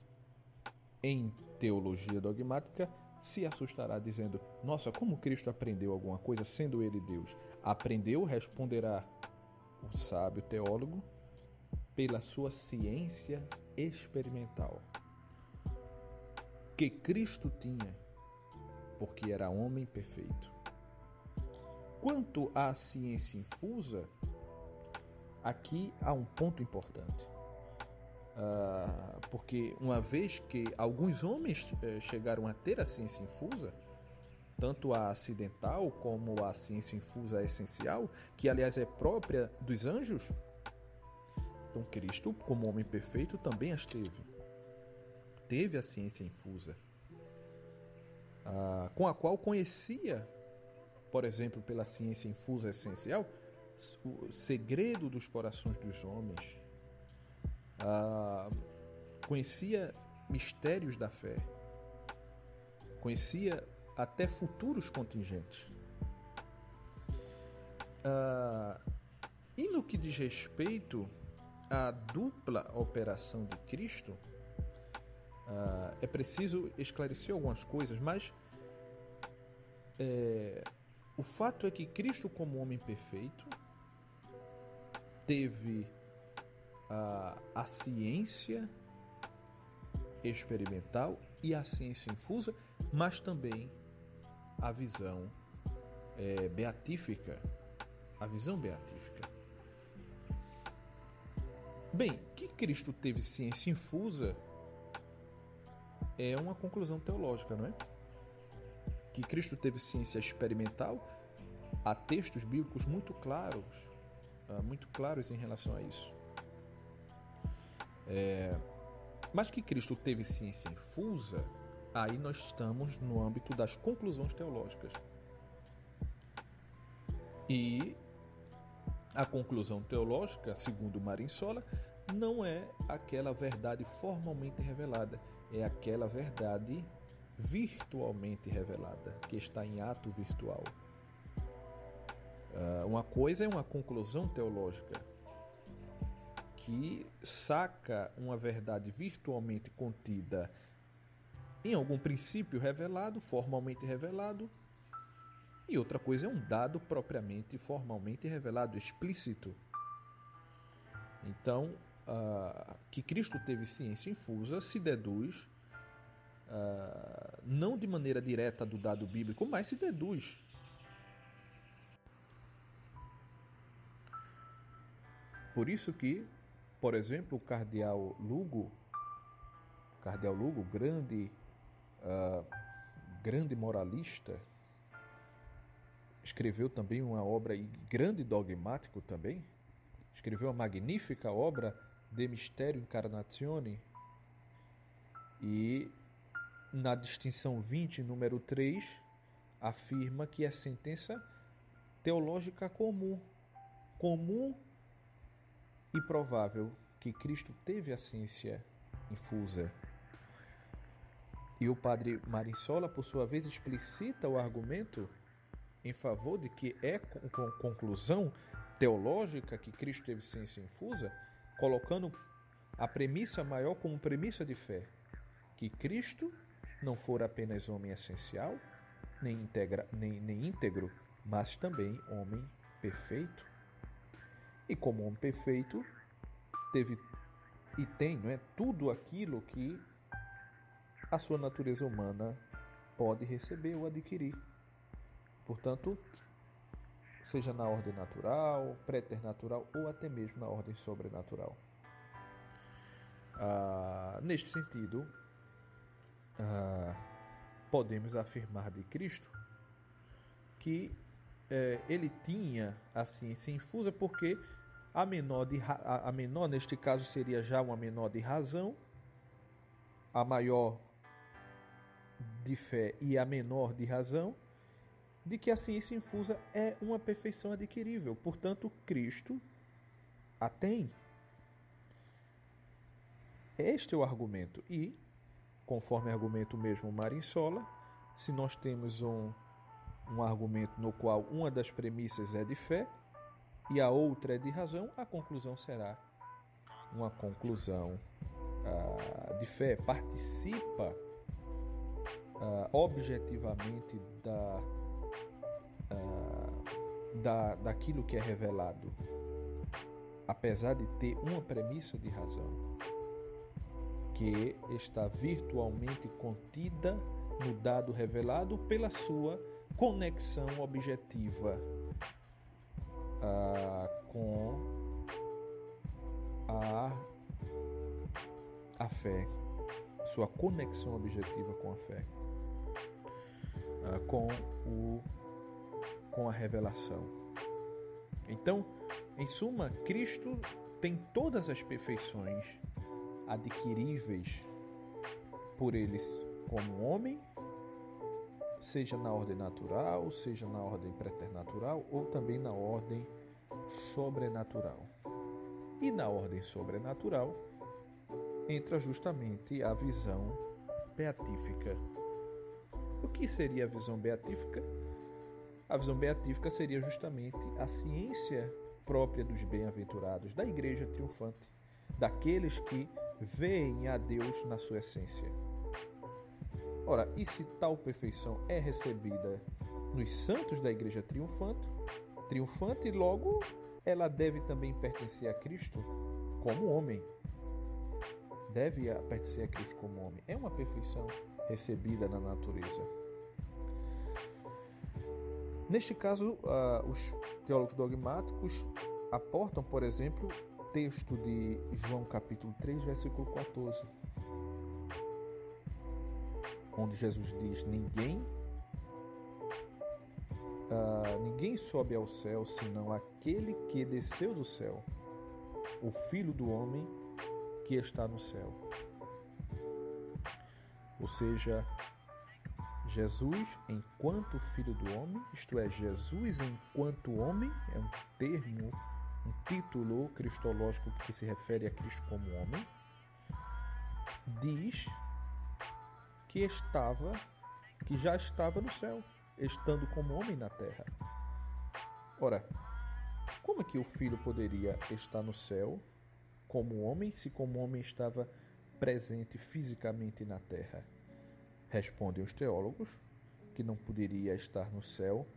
em teologia dogmática, se assustará, dizendo: Nossa, como Cristo aprendeu alguma coisa sendo ele Deus? Aprendeu, responderá o sábio teólogo, pela sua ciência experimental. Que Cristo tinha, porque era homem perfeito. Quanto à ciência infusa, aqui há um ponto importante. Uh, porque uma vez que alguns homens uh, chegaram a ter a ciência infusa, tanto a acidental como a ciência infusa essencial, que aliás é própria dos anjos, então Cristo, como homem perfeito, também as teve. Teve a ciência infusa, uh, com a qual conhecia, por exemplo, pela ciência infusa essencial, o segredo dos corações dos homens ah, conhecia mistérios da fé, conhecia até futuros contingentes. Ah, e no que diz respeito à dupla operação de Cristo, ah, é preciso esclarecer algumas coisas, mas é, o fato é que Cristo, como homem perfeito, teve a, a ciência experimental e a ciência infusa, mas também a visão é, beatífica, a visão beatífica. Bem, que Cristo teve ciência infusa é uma conclusão teológica, não é? Que Cristo teve ciência experimental, há textos bíblicos muito claros, ah, muito claros em relação a isso. É, mas que Cristo teve ciência infusa, aí nós estamos no âmbito das conclusões teológicas. E a conclusão teológica, segundo Marinsola, não é aquela verdade formalmente revelada, é aquela verdade virtualmente revelada, que está em ato virtual. Ah, uma coisa é uma conclusão teológica que saca uma verdade virtualmente contida em algum princípio revelado, formalmente revelado, e outra coisa é um dado propriamente formalmente revelado, explícito. Então, uh, que Cristo teve ciência infusa se deduz uh, não de maneira direta do dado bíblico, mas se deduz. Por isso que, por exemplo, o cardeal Lugo, cardeal Lugo, grande, uh, grande moralista, escreveu também uma obra e grande dogmático também, escreveu uma magnífica obra de Mistério Incarnatione e na distinção 20, número 3, afirma que é sentença teológica comum, comum e provável que Cristo teve a ciência infusa. E o padre Marinsola, por sua vez, explicita o argumento em favor de que é com conclusão teológica que Cristo teve ciência infusa, colocando a premissa maior como premissa de fé, que Cristo não for apenas homem essencial, nem, integra, nem, nem íntegro, mas também homem perfeito. E como homem perfeito, teve e tem não é, tudo aquilo que a sua natureza humana pode receber ou adquirir. Portanto, seja na ordem natural, preternatural ou até mesmo na ordem sobrenatural. Ah, neste sentido, ah, podemos afirmar de Cristo que eh, ele tinha a ciência infusa porque a menor, de, a, menor neste caso seria já uma menor de razão, a maior de fé e a menor de razão, de que a ciência infusa é uma perfeição adquirível. Portanto, Cristo a tem. Este é o argumento. E, conforme argumento mesmo Marinsola, se nós temos um, um argumento no qual uma das premissas é de fé e a outra é de razão, a conclusão será uma conclusão ah, de fé. Participa ah, objetivamente da uh, da, daquilo que é revelado, apesar de ter uma premissa de razão, que está virtualmente contida no dado revelado pela sua conexão objetiva uh, com a, a fé, sua conexão objetiva com a fé, uh, com o com a revelação. Então, em suma, Cristo tem todas as perfeições adquiríveis por eles como homem, seja na ordem natural, seja na ordem preternatural ou também na ordem sobrenatural. E na ordem sobrenatural entra justamente a visão beatífica. O que seria a visão beatífica? A visão beatífica seria justamente a ciência própria dos bem-aventurados, da igreja triunfante, daqueles que veem a Deus na sua essência. Ora, e se tal perfeição é recebida nos santos da igreja triunfante, triunfante, logo ela deve também pertencer a Cristo como homem. Deve pertencer a Cristo como homem. É uma perfeição recebida na natureza. Neste caso, uh, os teólogos dogmáticos aportam, por exemplo, texto de João capítulo 3, versículo 14, onde Jesus diz: Ninguém uh, ninguém sobe ao céu senão aquele que desceu do céu, o Filho do Homem que está no céu. Ou seja, Jesus enquanto Filho do Homem, isto é, Jesus enquanto homem, é um termo, um título cristológico que se refere a Cristo como homem, diz que estava, que já estava no céu, estando como homem na terra. Ora, como é que o Filho poderia estar no céu como homem se como homem estava presente fisicamente na terra? Respondem os teólogos que não poderia estar no céu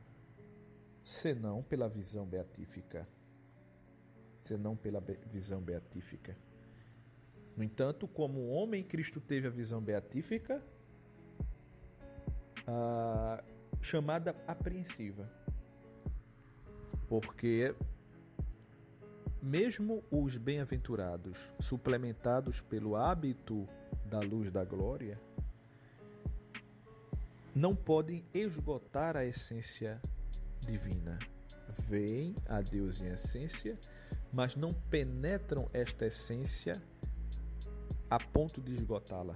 senão pela visão beatífica. Senão pela visão beatífica. No entanto, como homem, Cristo teve a visão beatífica ah, chamada apreensiva. Porque mesmo os bem-aventurados, suplementados pelo hábito da luz da glória, não podem esgotar a essência divina. Veem a Deus em essência, mas não penetram esta essência a ponto de esgotá-la.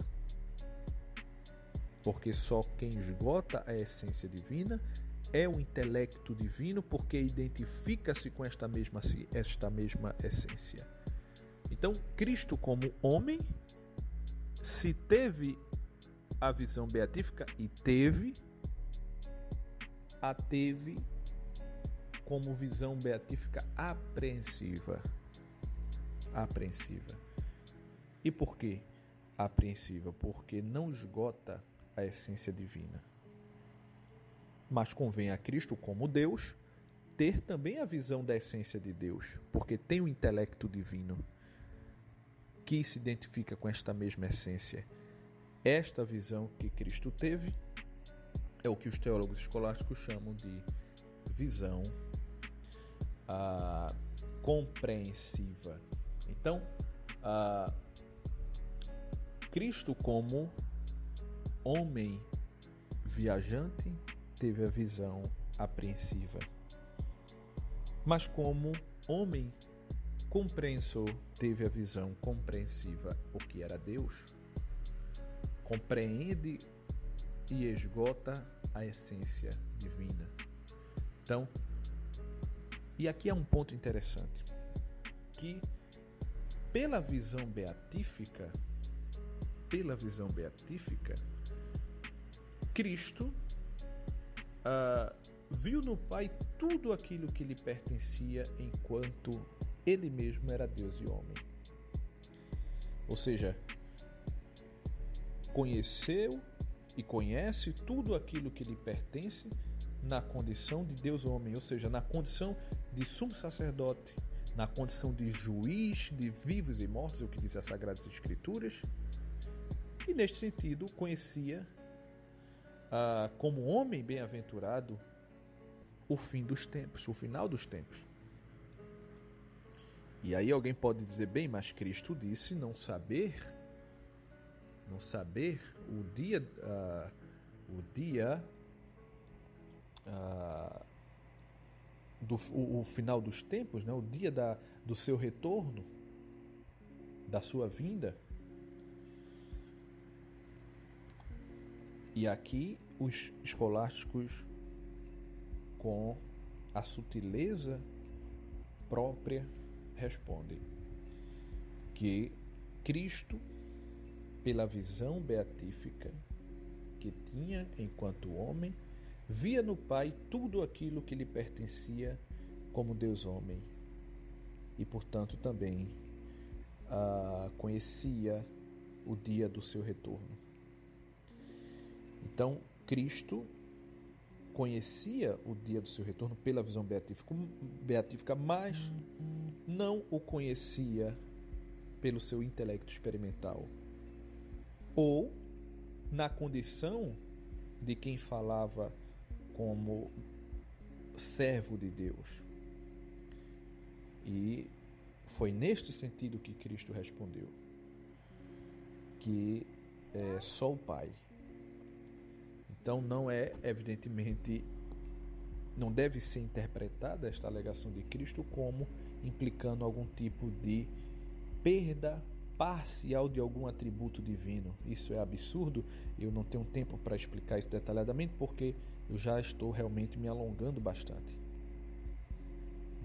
Porque só quem esgota a essência divina é o intelecto divino, porque identifica-se com esta mesma, esta mesma essência. Então, Cristo, como homem, se teve a visão beatífica e teve, a teve como visão beatífica apreensiva. Apreensiva. E por que apreensiva? Porque não esgota a essência divina. Mas convém a Cristo, como Deus, ter também a visão da essência de Deus, porque tem o intelecto divino que se identifica com esta mesma essência esta visão que Cristo teve é o que os teólogos escolásticos chamam de visão ah, compreensiva. Então, ah, Cristo, como homem viajante, teve a visão apreensiva. Mas, como homem compreensor, teve a visão compreensiva, o que era Deus compreende e esgota a essência divina. Então, e aqui é um ponto interessante, que pela visão beatífica, pela visão beatífica, Cristo uh, viu no Pai tudo aquilo que lhe pertencia enquanto ele mesmo era Deus e homem. Ou seja, conheceu e conhece tudo aquilo que lhe pertence na condição de Deus homem, ou seja, na condição de sumo sacerdote, na condição de juiz de vivos e mortos, é o que diz as Sagradas Escrituras. E neste sentido, conhecia ah, como homem bem-aventurado o fim dos tempos, o final dos tempos. E aí alguém pode dizer, bem, mas Cristo disse não saber não saber o dia, uh, o dia uh, do o, o, final dos tempos, né? o dia da, do seu retorno, da sua vinda. E aqui os escolásticos, com a sutileza própria, respondem que Cristo pela visão beatífica que tinha enquanto homem, via no Pai tudo aquilo que lhe pertencia como Deus homem e, portanto, também ah, conhecia o dia do seu retorno. Então, Cristo conhecia o dia do seu retorno pela visão beatífica, mas não o conhecia pelo seu intelecto experimental ou na condição de quem falava como servo de Deus. E Foi neste sentido que Cristo respondeu: que é só o Pai. Então não é evidentemente não deve ser interpretada esta alegação de Cristo como implicando algum tipo de perda parcial de algum atributo divino. Isso é absurdo. Eu não tenho tempo para explicar isso detalhadamente porque eu já estou realmente me alongando bastante.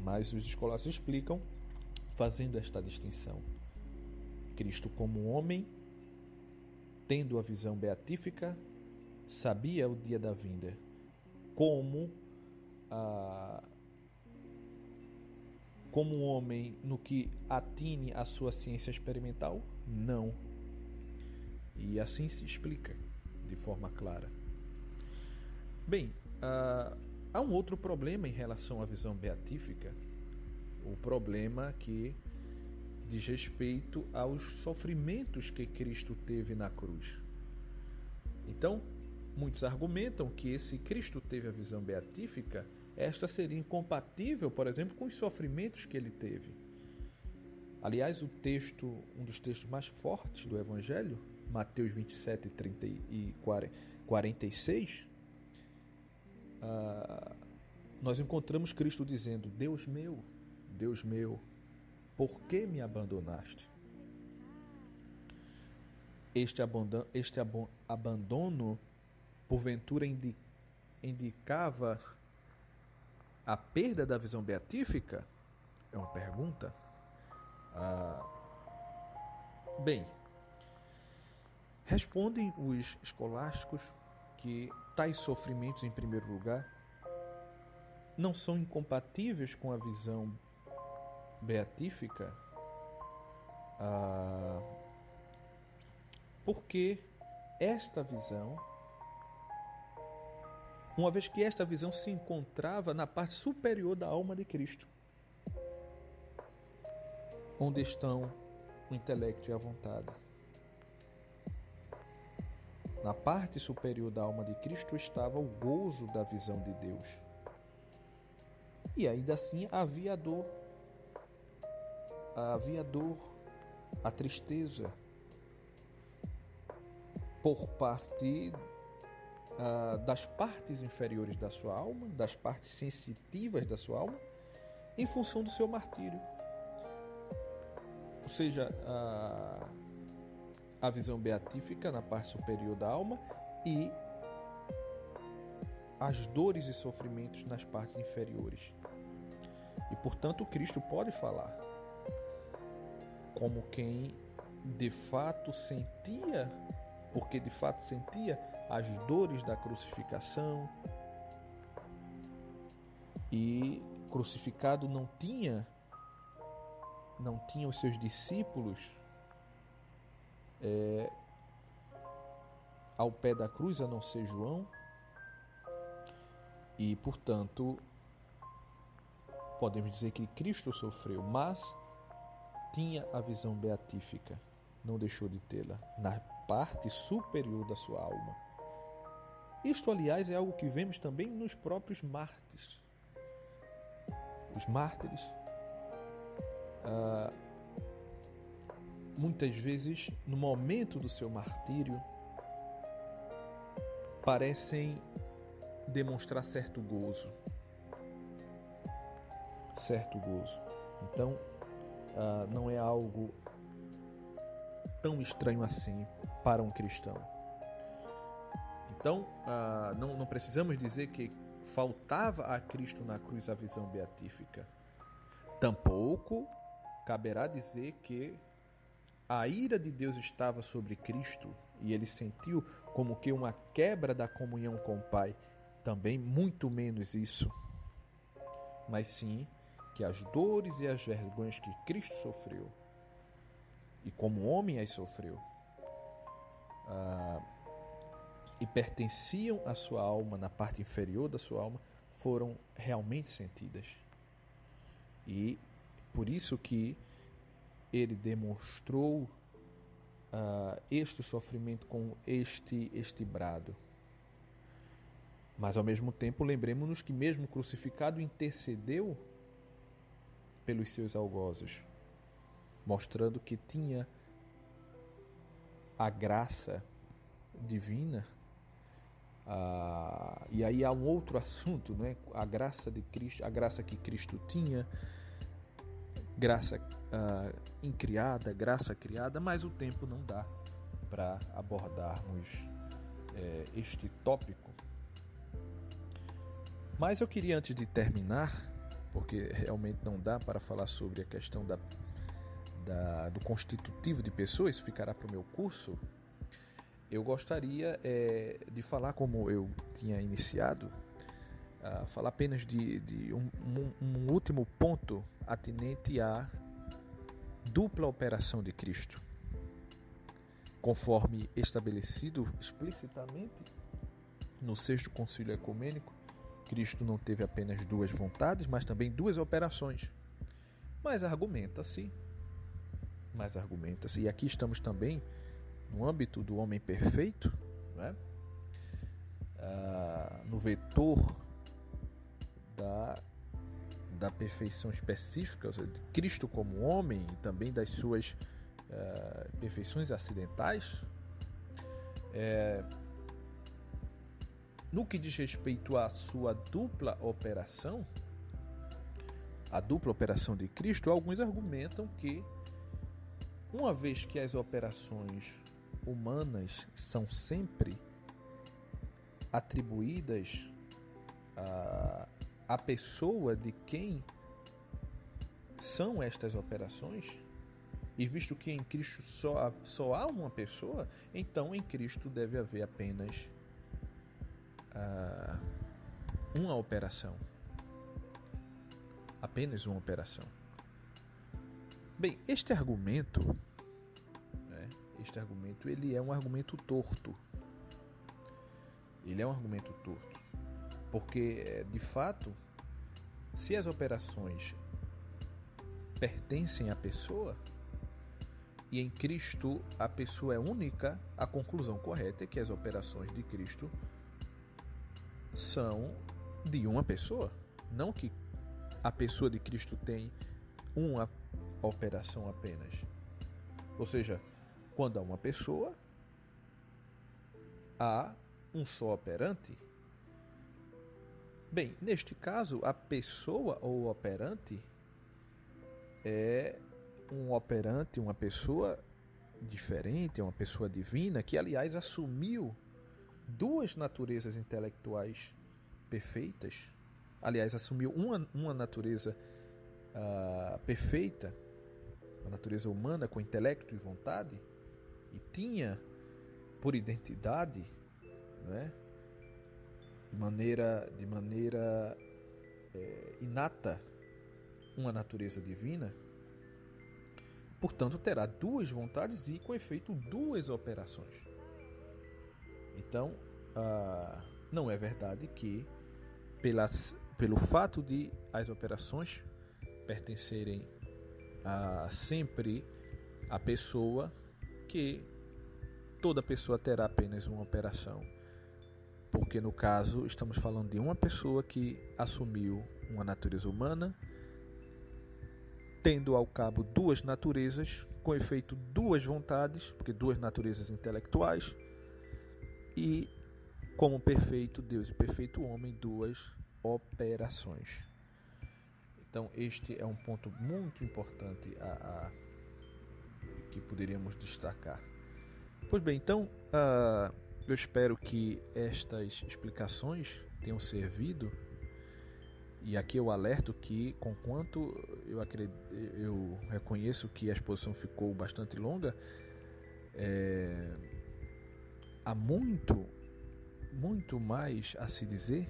Mas os escolares explicam fazendo esta distinção. Cristo como homem, tendo a visão beatífica, sabia o dia da vinda. Como a como um homem no que atine a sua ciência experimental? Não. E assim se explica de forma clara. Bem, uh, há um outro problema em relação à visão beatífica, o problema que diz respeito aos sofrimentos que Cristo teve na cruz. Então, muitos argumentam que esse Cristo teve a visão beatífica esta seria incompatível, por exemplo, com os sofrimentos que ele teve. Aliás, o texto, um dos textos mais fortes do Evangelho, Mateus 27, 30 e 46, uh, ah, nós encontramos Cristo dizendo: Deus meu, Deus meu, por que me abandonaste? Este abandono, porventura indicava a perda da visão beatífica? É uma pergunta. Ah, bem, respondem os escolásticos que tais sofrimentos, em primeiro lugar, não são incompatíveis com a visão beatífica, ah, porque esta visão uma vez que esta visão se encontrava na parte superior da alma de Cristo, onde estão o intelecto e a vontade. Na parte superior da alma de Cristo estava o gozo da visão de Deus. E ainda assim havia a dor, havia a dor, a tristeza por parte uh, das partes inferiores da sua alma, das partes sensitivas da sua alma, em função do seu martírio. Ou seja, a, a visão beatífica na parte superior da alma e as dores e sofrimentos nas partes inferiores. E portanto, Cristo pode falar como quem de fato sentia, porque de fato sentia as dores da crucificação. E crucificado não tinha não tinha os seus discípulos é, ao pé da cruz, a não ser João, e portanto podemos dizer que Cristo sofreu, mas tinha a visão beatífica, não deixou de tê-la na parte superior da sua alma. Isto, aliás, é algo que vemos também nos próprios mártires. Os mártires, ah, muitas vezes, no momento do seu martírio, parecem demonstrar certo gozo. Certo gozo. Então, ah, não é algo tão estranho assim para um cristão. Então, ah, não, não precisamos dizer que faltava a Cristo na cruz a visão beatífica. Tampouco caberá dizer que a ira de Deus estava sobre Cristo e ele sentiu como que uma quebra da comunhão com o Pai. Também muito menos isso. Mas sim que as dores e as vergonhas que Cristo sofreu, e como homem as sofreu, ah, e pertenciam à sua alma, na parte inferior da sua alma, foram realmente sentidas. E por isso que ele demonstrou uh, este sofrimento com este, este brado. Mas ao mesmo tempo, lembremos-nos que, mesmo crucificado, intercedeu pelos seus algozes. mostrando que tinha a graça divina. Ah, e aí há um outro [LAUGHS] assunto, né? A graça de Cristo, a graça que Cristo tinha, graça ah, incriada, graça criada, mas o tempo não dá para abordarmos é, este tópico. Mas eu queria antes de terminar, porque realmente não dá para falar sobre a questão da da, do constitutivo de pessoa, isso ficará para o meu curso, eu gostaria é, de falar, como eu tinha iniciado, uh, falar apenas de, de um, um, um último ponto atinente à dupla operação de Cristo, conforme estabelecido explicitamente no sexto concílio ecumênico. Cristo não teve apenas duas vontades, mas também duas operações. Mas argumenta-se mais argumentos. E aqui estamos também no âmbito do homem perfeito, né? Ah, no vetor da, da perfeição específica, ou seja, de Cristo como homem e também das suas ah, perfeições acidentais. É, no que diz respeito à sua dupla operação, a dupla operação de Cristo, alguns argumentam que uma vez que as operações humanas são sempre atribuídas à, à pessoa de quem são estas operações, e visto que em Cristo só, só há uma pessoa, então em Cristo deve haver apenas uh, uma operação. Apenas uma operação. Bem, este argumento, este argumento, ele é um argumento torto. Ele é um argumento torto, porque eh, de fato, se as operações pertencem à pessoa e em Cristo a pessoa é única, a conclusão correta é que as operações de Cristo são de uma pessoa, não que a pessoa de Cristo tem uma operação apenas. Ou seja, quando há uma pessoa, há um só operante. Bem, neste caso, a pessoa ou operante é um operante, uma pessoa diferente, uma pessoa divina, que aliás assumiu duas naturezas intelectuais perfeitas. Aliás, assumiu uma, uma natureza uh, perfeita a natureza humana com intelecto e vontade e tinha por identidade, né, de maneira, de maneira é, inata, uma natureza divina, portanto terá duas vontades e com efeito duas operações. Então, ah, não é verdade que pelas, pelo fato de as operações pertencerem a sempre a pessoa que toda pessoa terá apenas uma operação. Porque no caso estamos falando de uma pessoa que assumiu uma natureza humana, tendo ao cabo duas naturezas, com efeito duas vontades, porque duas naturezas intelectuais, e como perfeito Deus e perfeito homem, duas operações. Então, este é um ponto muito importante a, a que poderíamos destacar. Pois bem, então uh, eu espero que estas explicações tenham servido. E aqui eu alerto que, conquanto eu, eu reconheço que a exposição ficou bastante longa, é, há muito, muito mais a se dizer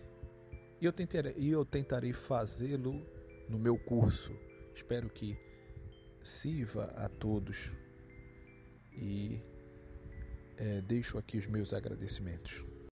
e eu tentarei, eu tentarei fazê-lo no meu curso. Espero que sirva a todos e é, deixo aqui os meus agradecimentos.